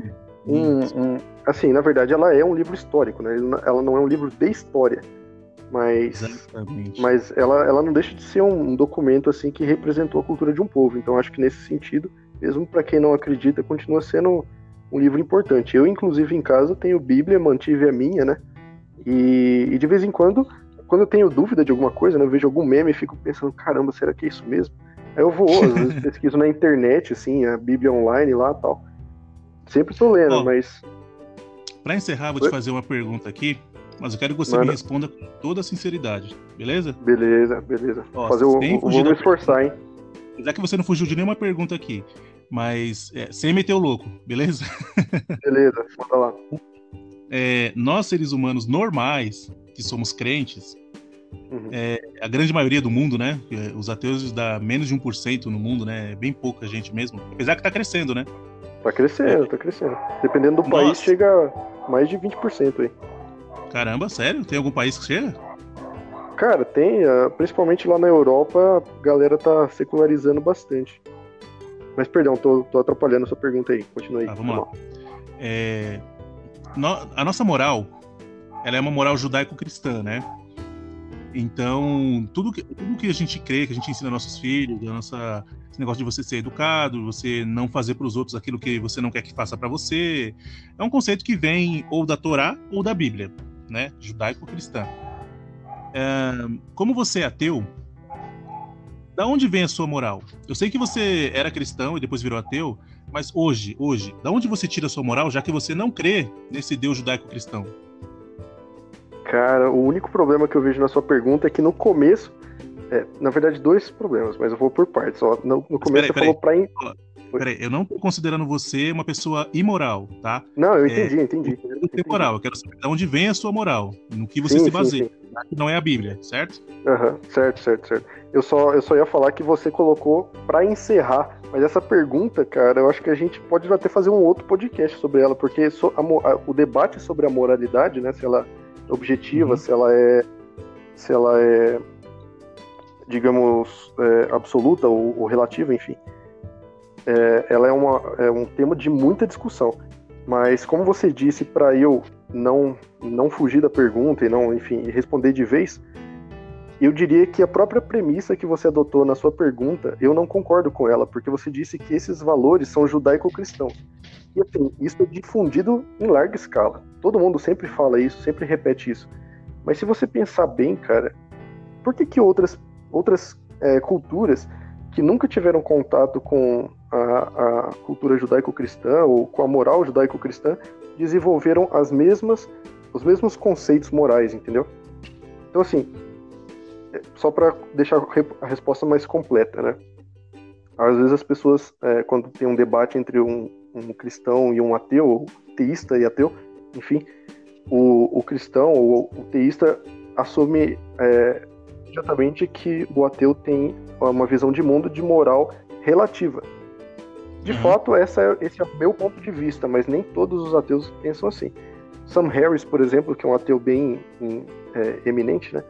um, um, assim, na verdade, ela é um livro histórico, né? Ela não é um livro de história, mas, Exatamente. mas ela, ela não deixa de ser um documento assim que representou a cultura de um povo. Então, acho que nesse sentido, mesmo para quem não acredita, continua sendo um livro importante. Eu, inclusive, em casa tenho Bíblia, mantive a minha, né? E, e de vez em quando, quando eu tenho dúvida de alguma coisa, né, eu vejo algum meme e fico pensando, caramba, será que é isso mesmo? Aí eu vou, às vezes [LAUGHS] pesquiso na internet, assim, a Bíblia online lá tal. Sempre tô lendo, oh, mas para encerrar, vou Oi? te fazer uma pergunta aqui, mas eu quero que você Manda. me responda com toda a sinceridade, beleza? Beleza, beleza. Ó, fazer o, vou me esforçar, hein? Já que você não fugiu de nenhuma pergunta aqui, mas é, sem meter o louco, beleza? [LAUGHS] Beleza, manda lá. É, nós, seres humanos normais, que somos crentes, uhum. é, a grande maioria do mundo, né? Os ateus dá menos de 1% no mundo, né? É bem pouca gente mesmo. Apesar que tá crescendo, né? Tá crescendo, tá crescendo. Dependendo do Nossa. país, chega mais de 20% aí. Caramba, sério? Tem algum país que chega? Cara, tem. Ah, principalmente lá na Europa, a galera tá secularizando bastante. Mas perdão, tô, tô atrapalhando a sua pergunta aí. Continue aí. Tá, vamos lá. É, no, a nossa moral, ela é uma moral judaico-cristã, né? Então, tudo que, tudo que a gente crê, que a gente ensina nossos filhos, a nossa, esse negócio de você ser educado, você não fazer para os outros aquilo que você não quer que faça para você, é um conceito que vem ou da Torá ou da Bíblia, né? Judaico-cristã. É, como você é ateu, da onde vem a sua moral? Eu sei que você era cristão e depois virou ateu, mas hoje, hoje, da onde você tira a sua moral, já que você não crê nesse Deus judaico-cristão? Cara, o único problema que eu vejo na sua pergunta é que no começo. É, na verdade, dois problemas, mas eu vou por partes. Ó. No, no começo você falou pra. In... Peraí, eu não tô considerando você uma pessoa imoral, tá? Não, eu entendi, é, entendi. entendi. moral, eu quero saber de onde vem a sua moral, no que você sim, se baseia. Sim, sim. Não é a Bíblia, certo? Uhum, certo, certo, certo. Eu só, eu só ia falar que você colocou para encerrar, mas essa pergunta, cara, eu acho que a gente pode até fazer um outro podcast sobre ela, porque so, a, a, o debate sobre a moralidade, né, se ela objetiva, uhum. se ela é, se ela é, digamos, é, absoluta ou, ou, relativa, enfim. É, ela é, uma, é um tema de muita discussão. Mas como você disse para eu não não fugir da pergunta e não, enfim, responder de vez, eu diria que a própria premissa que você adotou na sua pergunta, eu não concordo com ela, porque você disse que esses valores são judaico-cristãos. E assim, isso é difundido em larga escala. Todo mundo sempre fala isso, sempre repete isso. Mas se você pensar bem, cara, por que, que outras, outras é, culturas que nunca tiveram contato com a, a cultura judaico-cristã ou com a moral judaico-cristã desenvolveram as mesmas, os mesmos conceitos morais, entendeu? Então, assim, é, só para deixar a resposta mais completa, né? Às vezes as pessoas, é, quando tem um debate entre um, um cristão e um ateu, ou teísta e ateu, enfim, o, o cristão ou o teísta assume é, imediatamente que o ateu tem uma visão de mundo de moral relativa. De uhum. fato, essa é, esse é o meu ponto de vista, mas nem todos os ateus pensam assim. Sam Harris, por exemplo, que é um ateu bem é, eminente, né?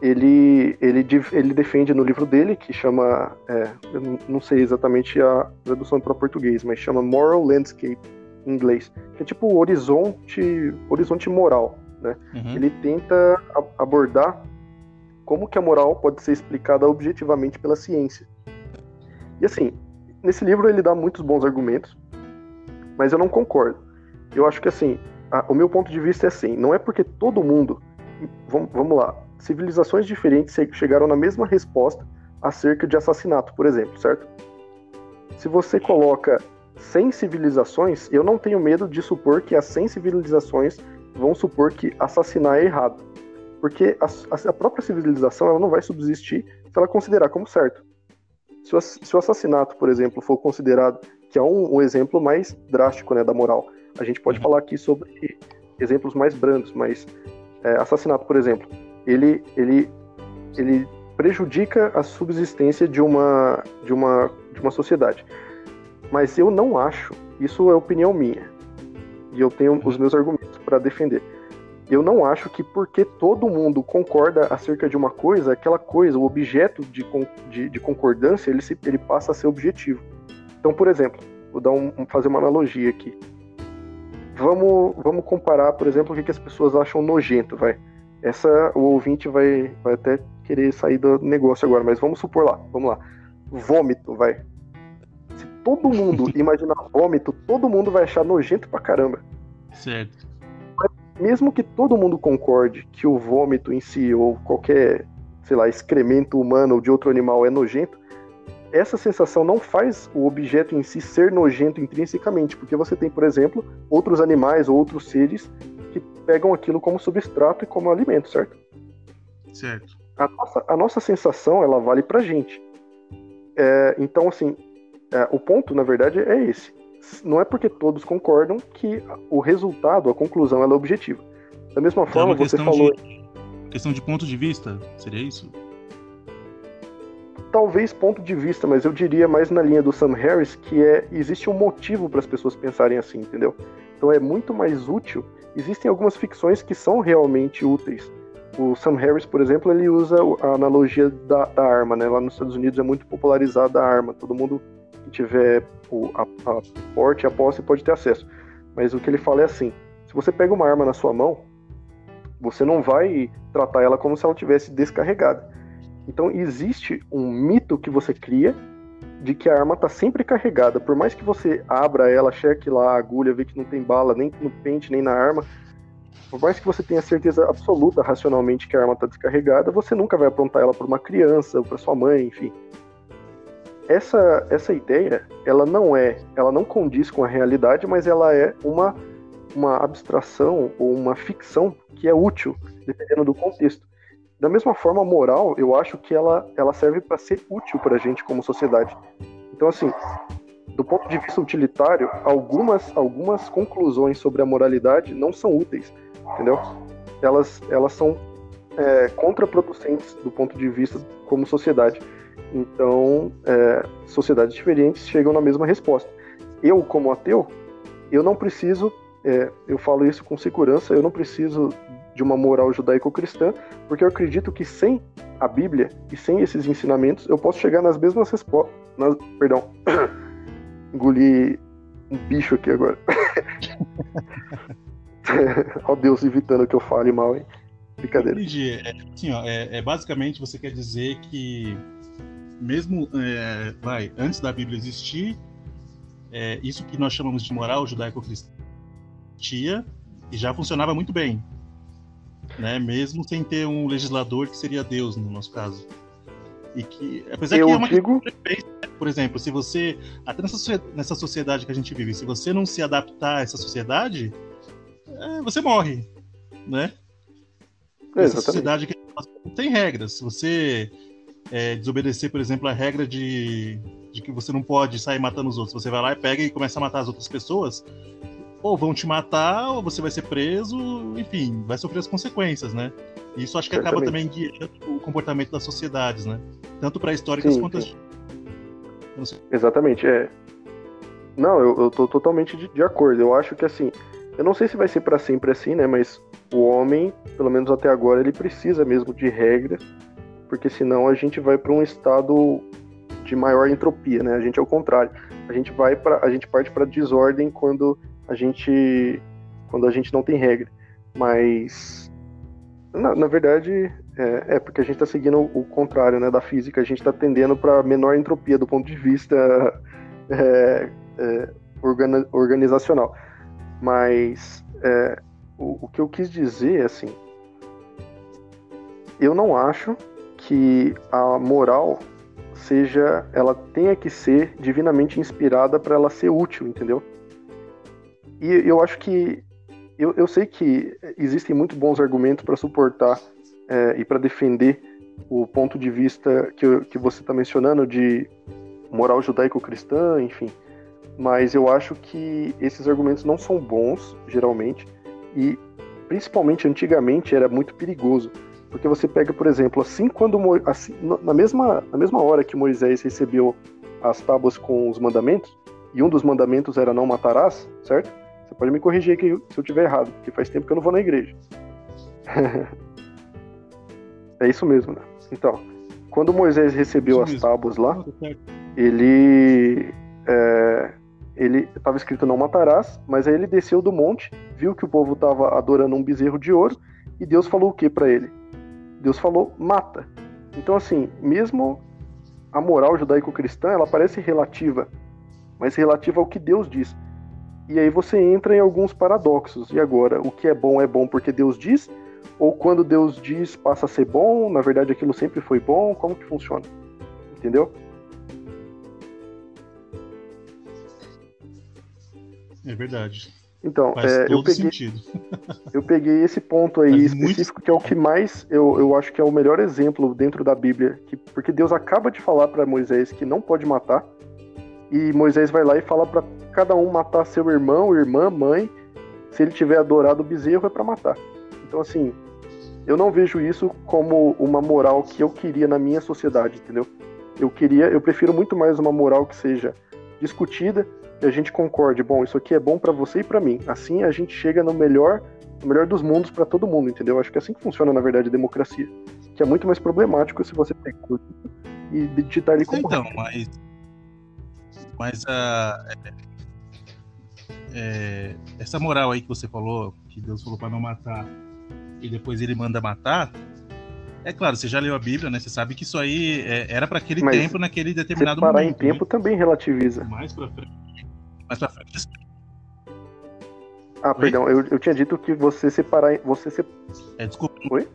Ele, ele, ele defende no livro dele, que chama, é, eu não sei exatamente a tradução para português, mas chama Moral Landscape em inglês, que é tipo horizonte, horizonte moral, né? Uhum. Ele tenta abordar como que a moral pode ser explicada objetivamente pela ciência. E assim, nesse livro ele dá muitos bons argumentos, mas eu não concordo. Eu acho que assim, a, o meu ponto de vista é assim, não é porque todo mundo, vamos, vamos lá, civilizações diferentes chegaram na mesma resposta acerca de assassinato, por exemplo, certo? Se você coloca 100 civilizações, eu não tenho medo de supor que as 100 civilizações vão supor que assassinar é errado. Porque a, a própria civilização ela não vai subsistir se ela considerar como certo. Se o, se o assassinato, por exemplo, for considerado, que é um, um exemplo mais drástico né, da moral, a gente pode uhum. falar aqui sobre exemplos mais brandos, mas é, assassinato, por exemplo, ele, ele, ele prejudica a subsistência de uma, de, uma, de uma sociedade. Mas eu não acho, isso é opinião minha, e eu tenho os meus argumentos para defender. Eu não acho que porque todo mundo concorda acerca de uma coisa, aquela coisa, o objeto de, de, de concordância, ele, se, ele passa a ser objetivo. Então, por exemplo, vou dar um, fazer uma analogia aqui. Vamos, vamos comparar, por exemplo, o que, que as pessoas acham nojento, vai. Essa o ouvinte vai, vai até querer sair do negócio agora, mas vamos supor lá, vamos lá. Vômito, vai. Se todo mundo [LAUGHS] imaginar vômito, todo mundo vai achar nojento pra caramba. Certo. Mas mesmo que todo mundo concorde que o vômito em si, ou qualquer, sei lá, excremento humano ou de outro animal é nojento, essa sensação não faz o objeto em si ser nojento intrinsecamente, porque você tem, por exemplo, outros animais ou outros seres pegam aquilo como substrato e como alimento, certo? Certo. A nossa, a nossa sensação, ela vale pra gente. É, então, assim, é, o ponto, na verdade, é esse. Não é porque todos concordam que o resultado, a conclusão, ela é objetiva. Da mesma então, forma, você falou. De, questão de ponto de vista, seria isso? Talvez ponto de vista, mas eu diria mais na linha do Sam Harris que é existe um motivo para as pessoas pensarem assim, entendeu? Então é muito mais útil existem algumas ficções que são realmente úteis. O Sam Harris, por exemplo, ele usa a analogia da, da, arma, né? Lá nos Estados Unidos é muito popularizada a arma. Todo mundo que tiver o a, a porte a posse pode ter acesso. Mas o que ele fala é assim: se você pega uma arma na sua mão, você não vai tratar ela como se ela tivesse descarregada. Então existe um mito que você cria de que a arma está sempre carregada. Por mais que você abra ela, cheque lá a agulha, vê que não tem bala nem no pente nem na arma, por mais que você tenha certeza absoluta racionalmente que a arma está descarregada, você nunca vai apontar ela para uma criança ou para sua mãe, enfim. Essa, essa ideia, ela não é, ela não condiz com a realidade, mas ela é uma, uma abstração ou uma ficção que é útil, dependendo do contexto. Da mesma forma, a moral, eu acho que ela, ela serve para ser útil para a gente como sociedade. Então, assim, do ponto de vista utilitário, algumas, algumas conclusões sobre a moralidade não são úteis entendeu? Elas, elas são é, contraproducentes do ponto de vista como sociedade. Então, é, sociedades diferentes chegam na mesma resposta. Eu, como ateu, eu não preciso, é, eu falo isso com segurança, eu não preciso de uma moral judaico-cristã, porque eu acredito que sem a Bíblia e sem esses ensinamentos, eu posso chegar nas mesmas respostas. Perdão, [COUGHS] engoli um bicho aqui agora. [LAUGHS] Ó Deus evitando que eu fale mal, hein? Brincadeira. Entendi. É, assim, ó, é, é, basicamente você quer dizer que mesmo é, vai, antes da Bíblia existir, é, isso que nós chamamos de moral judaico-cristã e já funcionava muito bem. Né? Mesmo sem ter um legislador que seria Deus, no nosso caso. E que, apesar eu que é uma digo... por exemplo, se você, até nessa, nessa sociedade que a gente vive, se você não se adaptar a essa sociedade, é, você morre, né? É, Essa sociedade que tem regras. Se você é, desobedecer, por exemplo, a regra de, de que você não pode sair matando os outros, você vai lá e pega e começa a matar as outras pessoas, ou vão te matar, ou você vai ser preso, enfim, vai sofrer as consequências, né? E isso acho que acaba também guiando o comportamento das sociedades, né? Tanto para históricas sim, quanto sim. as. Exatamente, é. Não, eu, eu tô totalmente de, de acordo. Eu acho que assim, eu não sei se vai ser para sempre assim, né? Mas o homem, pelo menos até agora, ele precisa mesmo de regras, porque senão a gente vai para um estado de maior entropia, né? A gente é o contrário. A gente vai para a gente parte para desordem quando a gente quando a gente não tem regra. Mas na, na verdade é, é, porque a gente está seguindo o, contrário, né? Da física, a gente está tendendo para menor entropia do ponto de vista é, é, organizacional. Mas é, o, o que eu quis dizer, assim, eu não acho que a moral seja, ela tenha que ser divinamente inspirada para ela ser útil, entendeu? E eu acho que eu, eu sei que existem muito bons argumentos para suportar é, e para defender o ponto de vista que, que você está mencionando de moral judaico-cristã, enfim mas eu acho que esses argumentos não são bons, geralmente, e principalmente antigamente era muito perigoso, porque você pega, por exemplo, assim quando assim, na mesma na mesma hora que Moisés recebeu as tábuas com os mandamentos, e um dos mandamentos era não matarás, certo? Pode me corrigir aqui se eu estiver errado, porque faz tempo que eu não vou na igreja. [LAUGHS] é isso mesmo, né? Então, quando Moisés recebeu as tábuas lá, ele é, ele estava escrito não matarás, mas aí ele desceu do monte, viu que o povo estava adorando um bezerro de ouro e Deus falou o que para ele? Deus falou mata. Então assim, mesmo a moral judaico-cristã, ela parece relativa, mas relativa ao que Deus diz. E aí você entra em alguns paradoxos. E agora, o que é bom é bom porque Deus diz? Ou quando Deus diz passa a ser bom, na verdade aquilo sempre foi bom? Como que funciona? Entendeu? É verdade. Então, é, eu, peguei, [LAUGHS] eu peguei esse ponto aí Faz específico, muito... que é o que mais eu, eu acho que é o melhor exemplo dentro da Bíblia. Que, porque Deus acaba de falar para Moisés que não pode matar, e Moisés vai lá e fala para cada um matar seu irmão, irmã, mãe. Se ele tiver adorado o bezerro, é para matar. Então, assim, eu não vejo isso como uma moral que eu queria na minha sociedade, entendeu? Eu queria, eu prefiro muito mais uma moral que seja discutida, e a gente concorde, bom, isso aqui é bom para você e para mim. Assim a gente chega no melhor, no melhor dos mundos para todo mundo, entendeu? Acho que é assim que funciona, na verdade, a democracia. Que é muito mais problemático se você pegar e digitar ali como Então, mas Mas a. Uh, é, essa moral aí que você falou, que Deus falou para não matar, e depois ele manda matar. É claro, você já leu a Bíblia, né? Você sabe que isso aí é, era para aquele Mas tempo, naquele determinado separar momento. em tempo né? também relativiza. Mais pra frente. Mais pra frente. Ah, Oi? perdão, eu, eu tinha dito que você separar. Você se... É, desculpa. Oi?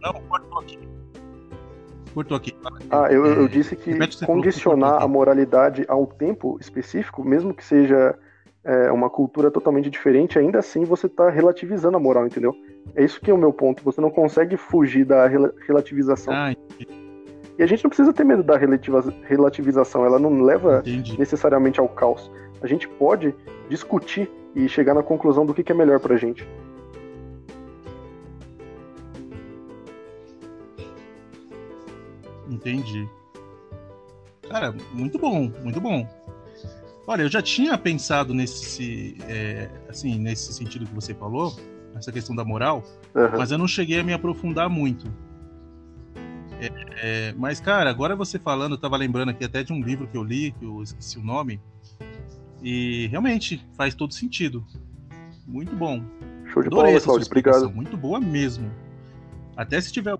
Não, cortou aqui. Cortou aqui. Ah, eu, eu é, disse que condicionar a moralidade a um tempo específico, mesmo que seja é, uma cultura totalmente diferente, ainda assim você está relativizando a moral, entendeu? É isso que é o meu ponto. Você não consegue fugir da rel relativização. Ah, e a gente não precisa ter medo da relativização, ela não leva entendi. necessariamente ao caos. A gente pode discutir e chegar na conclusão do que, que é melhor pra gente. Entendi. Cara, muito bom, muito bom. Olha, eu já tinha pensado nesse, é, assim, nesse sentido que você falou, essa questão da moral, uhum. mas eu não cheguei a me aprofundar muito. É, é, mas, cara, agora você falando, eu tava lembrando aqui até de um livro que eu li, que eu esqueci o nome, e realmente faz todo sentido. Muito bom. Show de Adorei bola, Claudio, obrigado. Muito boa mesmo. Até se tiver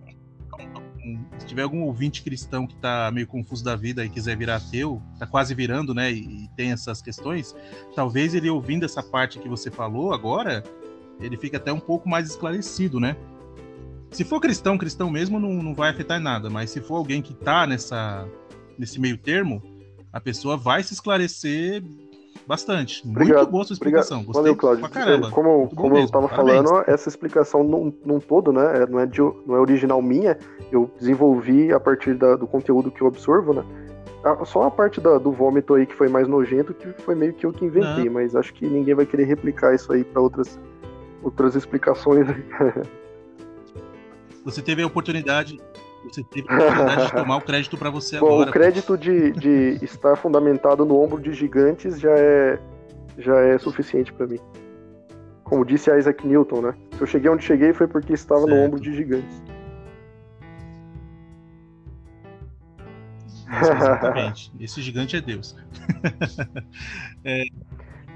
se tiver algum ouvinte cristão que está meio confuso da vida e quiser virar ateu, está quase virando, né, e, e, tem essas questões, talvez ele ouvindo essa parte que você falou agora, ele fique até um pouco mais esclarecido, né? Se for cristão, cristão mesmo, não, não vai afetar nada, mas se for alguém que está nessa, nesse meio termo, a pessoa vai se esclarecer bastante. Obrigado, Muito boa sua explicação. Obrigado. Gostei Valeu, Cláudio. caramba. Como, como eu estava falando, essa explicação num, num todo, né? É, não é, de, não é original minha. Eu desenvolvi a partir da, do conteúdo que eu absorvo, né? Só a parte da, do vômito aí que foi mais nojento, que foi meio que eu que inventei, não. mas acho que ninguém vai querer replicar isso aí para outras, outras explicações. [LAUGHS] Você teve a oportunidade você teve a oportunidade de tomar o crédito para você Bom, agora. O crédito de, de [LAUGHS] estar fundamentado no ombro de gigantes já é, já é suficiente para mim. Como disse Isaac Newton, né? Se eu cheguei onde cheguei foi porque estava certo. no ombro de gigantes. exatamente. [LAUGHS] Esse gigante é Deus. [LAUGHS] é,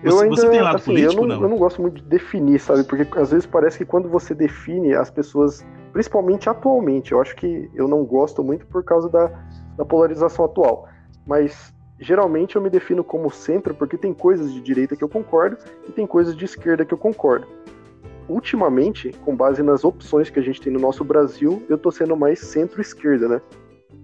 eu você, ainda, você tem lado assim, político, eu não, não? Eu não gosto muito de definir, sabe? Porque às vezes parece que quando você define, as pessoas principalmente atualmente. Eu acho que eu não gosto muito por causa da, da polarização atual. Mas geralmente eu me defino como centro porque tem coisas de direita que eu concordo e tem coisas de esquerda que eu concordo. Ultimamente, com base nas opções que a gente tem no nosso Brasil, eu tô sendo mais centro-esquerda, né?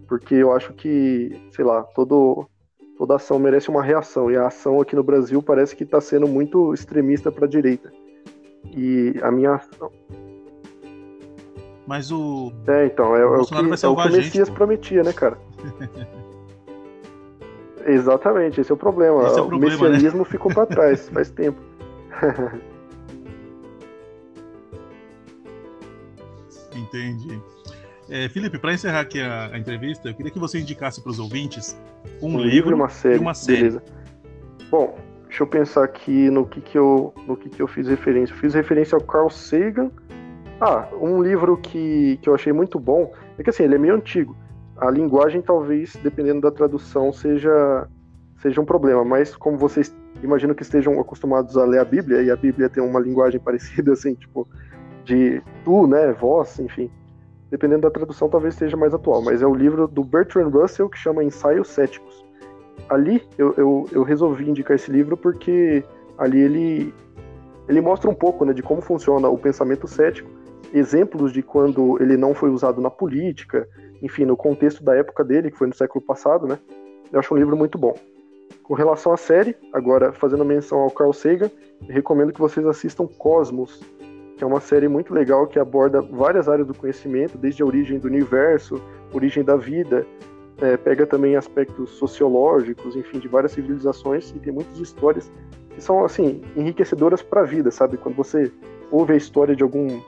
Porque eu acho que, sei lá, todo, toda ação merece uma reação e a ação aqui no Brasil parece que está sendo muito extremista para a direita. E a minha mas o. É, então, é, o, é o que, é o que o Messias prometia, né, cara? [LAUGHS] Exatamente, esse é o problema. Esse é o, problema, o né? messianismo né? ficou para [LAUGHS] trás, faz tempo. [LAUGHS] Entendi. É, Felipe, para encerrar aqui a, a, entrevista, eu queria que você indicasse para os ouvintes um, um livro, livro, e uma série. Uma série. Beleza. Bom, deixa eu pensar aqui no que, que, eu, no que, que eu fiz referência. Eu fiz referência ao Carl Sagan ah, um livro que, que eu achei muito bom é que assim, ele é meio antigo. A linguagem, talvez, dependendo da tradução, seja, seja um problema, mas como vocês imagino que estejam acostumados a ler a Bíblia, e a Bíblia tem uma linguagem [LAUGHS] parecida, assim, tipo, de tu, né, voz, enfim. Dependendo da tradução, talvez seja mais atual, mas é o livro do Bertrand Russell que chama Ensaios Céticos. Ali eu, eu, eu resolvi indicar esse livro porque ali ele, ele mostra um pouco né, de como funciona o pensamento cético exemplos de quando ele não foi usado na política, enfim, no contexto da época dele, que foi no século passado, né? Eu acho um livro muito bom. Com relação à série, agora fazendo menção ao Carl Sagan, recomendo que vocês assistam Cosmos, que é uma série muito legal que aborda várias áreas do conhecimento, desde a origem do universo, origem da vida, é, pega também aspectos sociológicos, enfim, de várias civilizações e tem muitas histórias que são assim enriquecedoras para a vida, sabe? Quando você ouve a história de algum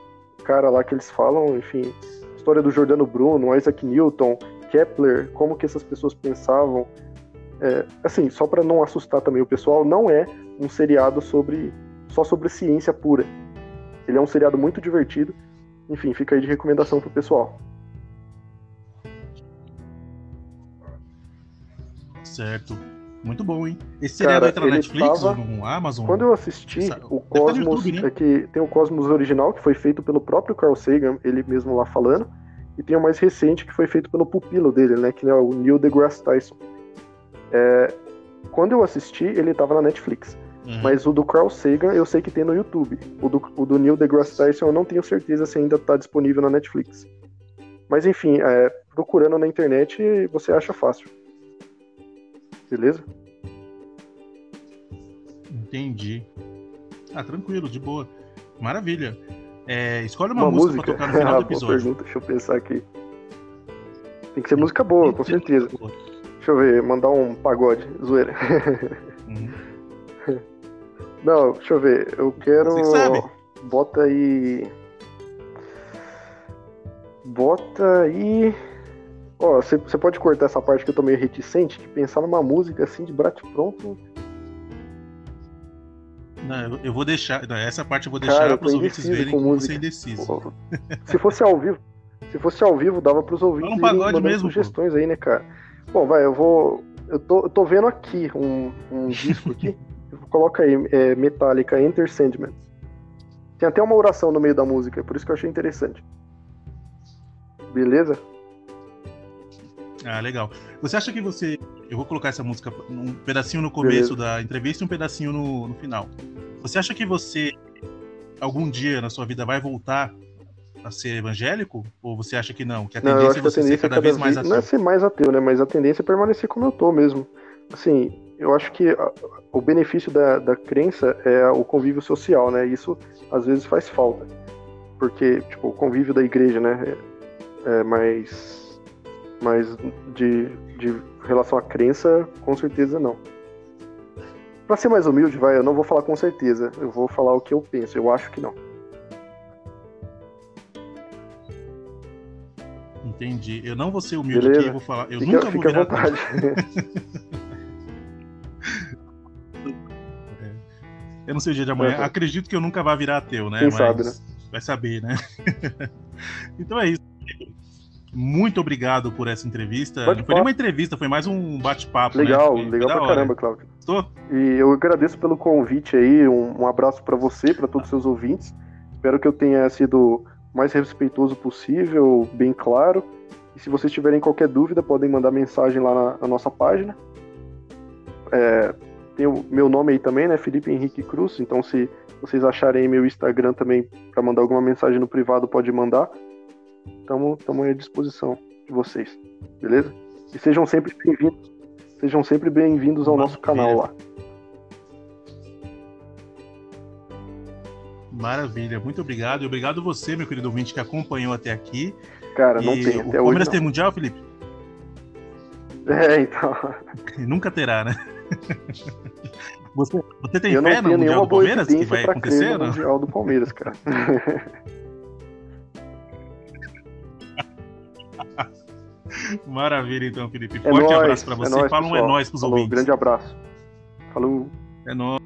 cara lá que eles falam, enfim, história do Jordano Bruno, Isaac Newton, Kepler, como que essas pessoas pensavam. É, assim, só para não assustar também o pessoal, não é um seriado sobre só sobre ciência pura. Ele é um seriado muito divertido. Enfim, fica aí de recomendação pro pessoal. Certo. Muito bom, hein? Esse seriado aí tá na Netflix tava... ou no Amazon? Quando eu assisti, Essa... o Cosmos. YouTube, né? é que tem o Cosmos original, que foi feito pelo próprio Carl Sagan, ele mesmo lá falando. E tem o mais recente, que foi feito pelo pupilo dele, né? Que é o Neil deGrasse Tyson. É... Quando eu assisti, ele tava na Netflix. Uhum. Mas o do Carl Sagan eu sei que tem no YouTube. O do, o do Neil deGrasse Tyson eu não tenho certeza se ainda tá disponível na Netflix. Mas enfim, é, procurando na internet você acha fácil. Beleza? Entendi. Ah, tranquilo, de boa. Maravilha. É, escolhe uma, uma música, música pra tocar no final ah, do [LAUGHS] episódio. Pergunta, deixa eu pensar aqui. Tem que ser música boa, com certeza. Deixa eu ver, mandar um pagode, zoeira. Uhum. Não, deixa eu ver. Eu quero. Você sabe. Bota aí. Bota aí. Ó, você pode cortar essa parte que eu tô meio reticente, que pensar numa música assim de brate pronto. Não, eu vou deixar. Não, essa parte eu vou deixar para os ouvintes verem com música. você é indeciso. Se fosse ao vivo, se fosse ao vivo, dava para os ouvintes um pagode mesmo, sugestões pô. aí, né, cara? Bom, vai, eu vou. Eu tô, eu tô vendo aqui um, um [LAUGHS] disco aqui. Coloca aí, é, Metallica, Enter Sandman. Tem até uma oração no meio da música, por isso que eu achei interessante. Beleza? Ah, legal. Você acha que você. Eu vou colocar essa música um pedacinho no começo Beleza. da entrevista e um pedacinho no, no final. Você acha que você, algum dia na sua vida, vai voltar a ser evangélico? Ou você acha que não? Que a tendência não, é você ser cada, cada vez mais ateu? Não é ser mais ateu, né? Mas a tendência é permanecer como eu tô mesmo. Assim, eu acho que a, o benefício da, da crença é o convívio social, né? Isso às vezes faz falta. Porque, tipo, o convívio da igreja, né? É, é mais mas de, de relação à crença, com certeza não. Para ser mais humilde, vai, eu não vou falar com certeza. Eu vou falar o que eu penso. Eu acho que não. Entendi. Eu não vou ser humilde Beleza. aqui, eu vou falar. Eu fica, nunca vou virar. À vontade. É. [LAUGHS] eu não sei o dia de amanhã. Acredito que eu nunca vá virar ateu, né? Quem Mas sabe, né? Vai saber, né? [LAUGHS] então é isso. Muito obrigado por essa entrevista. Não foi nem uma entrevista, foi mais um bate-papo. Legal, né? legal pra hora. caramba, Cláudio. Estou? E eu agradeço pelo convite aí. Um, um abraço para você, para todos os seus ouvintes. Espero que eu tenha sido mais respeitoso possível, bem claro. E se vocês tiverem qualquer dúvida, podem mandar mensagem lá na, na nossa página. É, tem o meu nome aí também, né? Felipe Henrique Cruz. Então, se vocês acharem meu Instagram também para mandar alguma mensagem no privado, pode mandar. Estamos à disposição de vocês, beleza? E sejam sempre bem-vindos. Sejam sempre bem-vindos ao Maravilha. nosso canal lá. Maravilha, muito obrigado. E obrigado você, meu querido ouvinte, que acompanhou até aqui. Cara, não e tem. Até o Palmeiras tem Mundial, Felipe? É, então. [LAUGHS] Nunca terá, né? Você, você tem eu fé no Mundial do Palmeiras que vai acontecer? No Mundial do Palmeiras, cara. [LAUGHS] Maravilha, então, Felipe. É Forte nóis, abraço para é você. É nóis, Fala um é nóis pros Falou, ouvintes. Grande abraço. Falou. É nóis.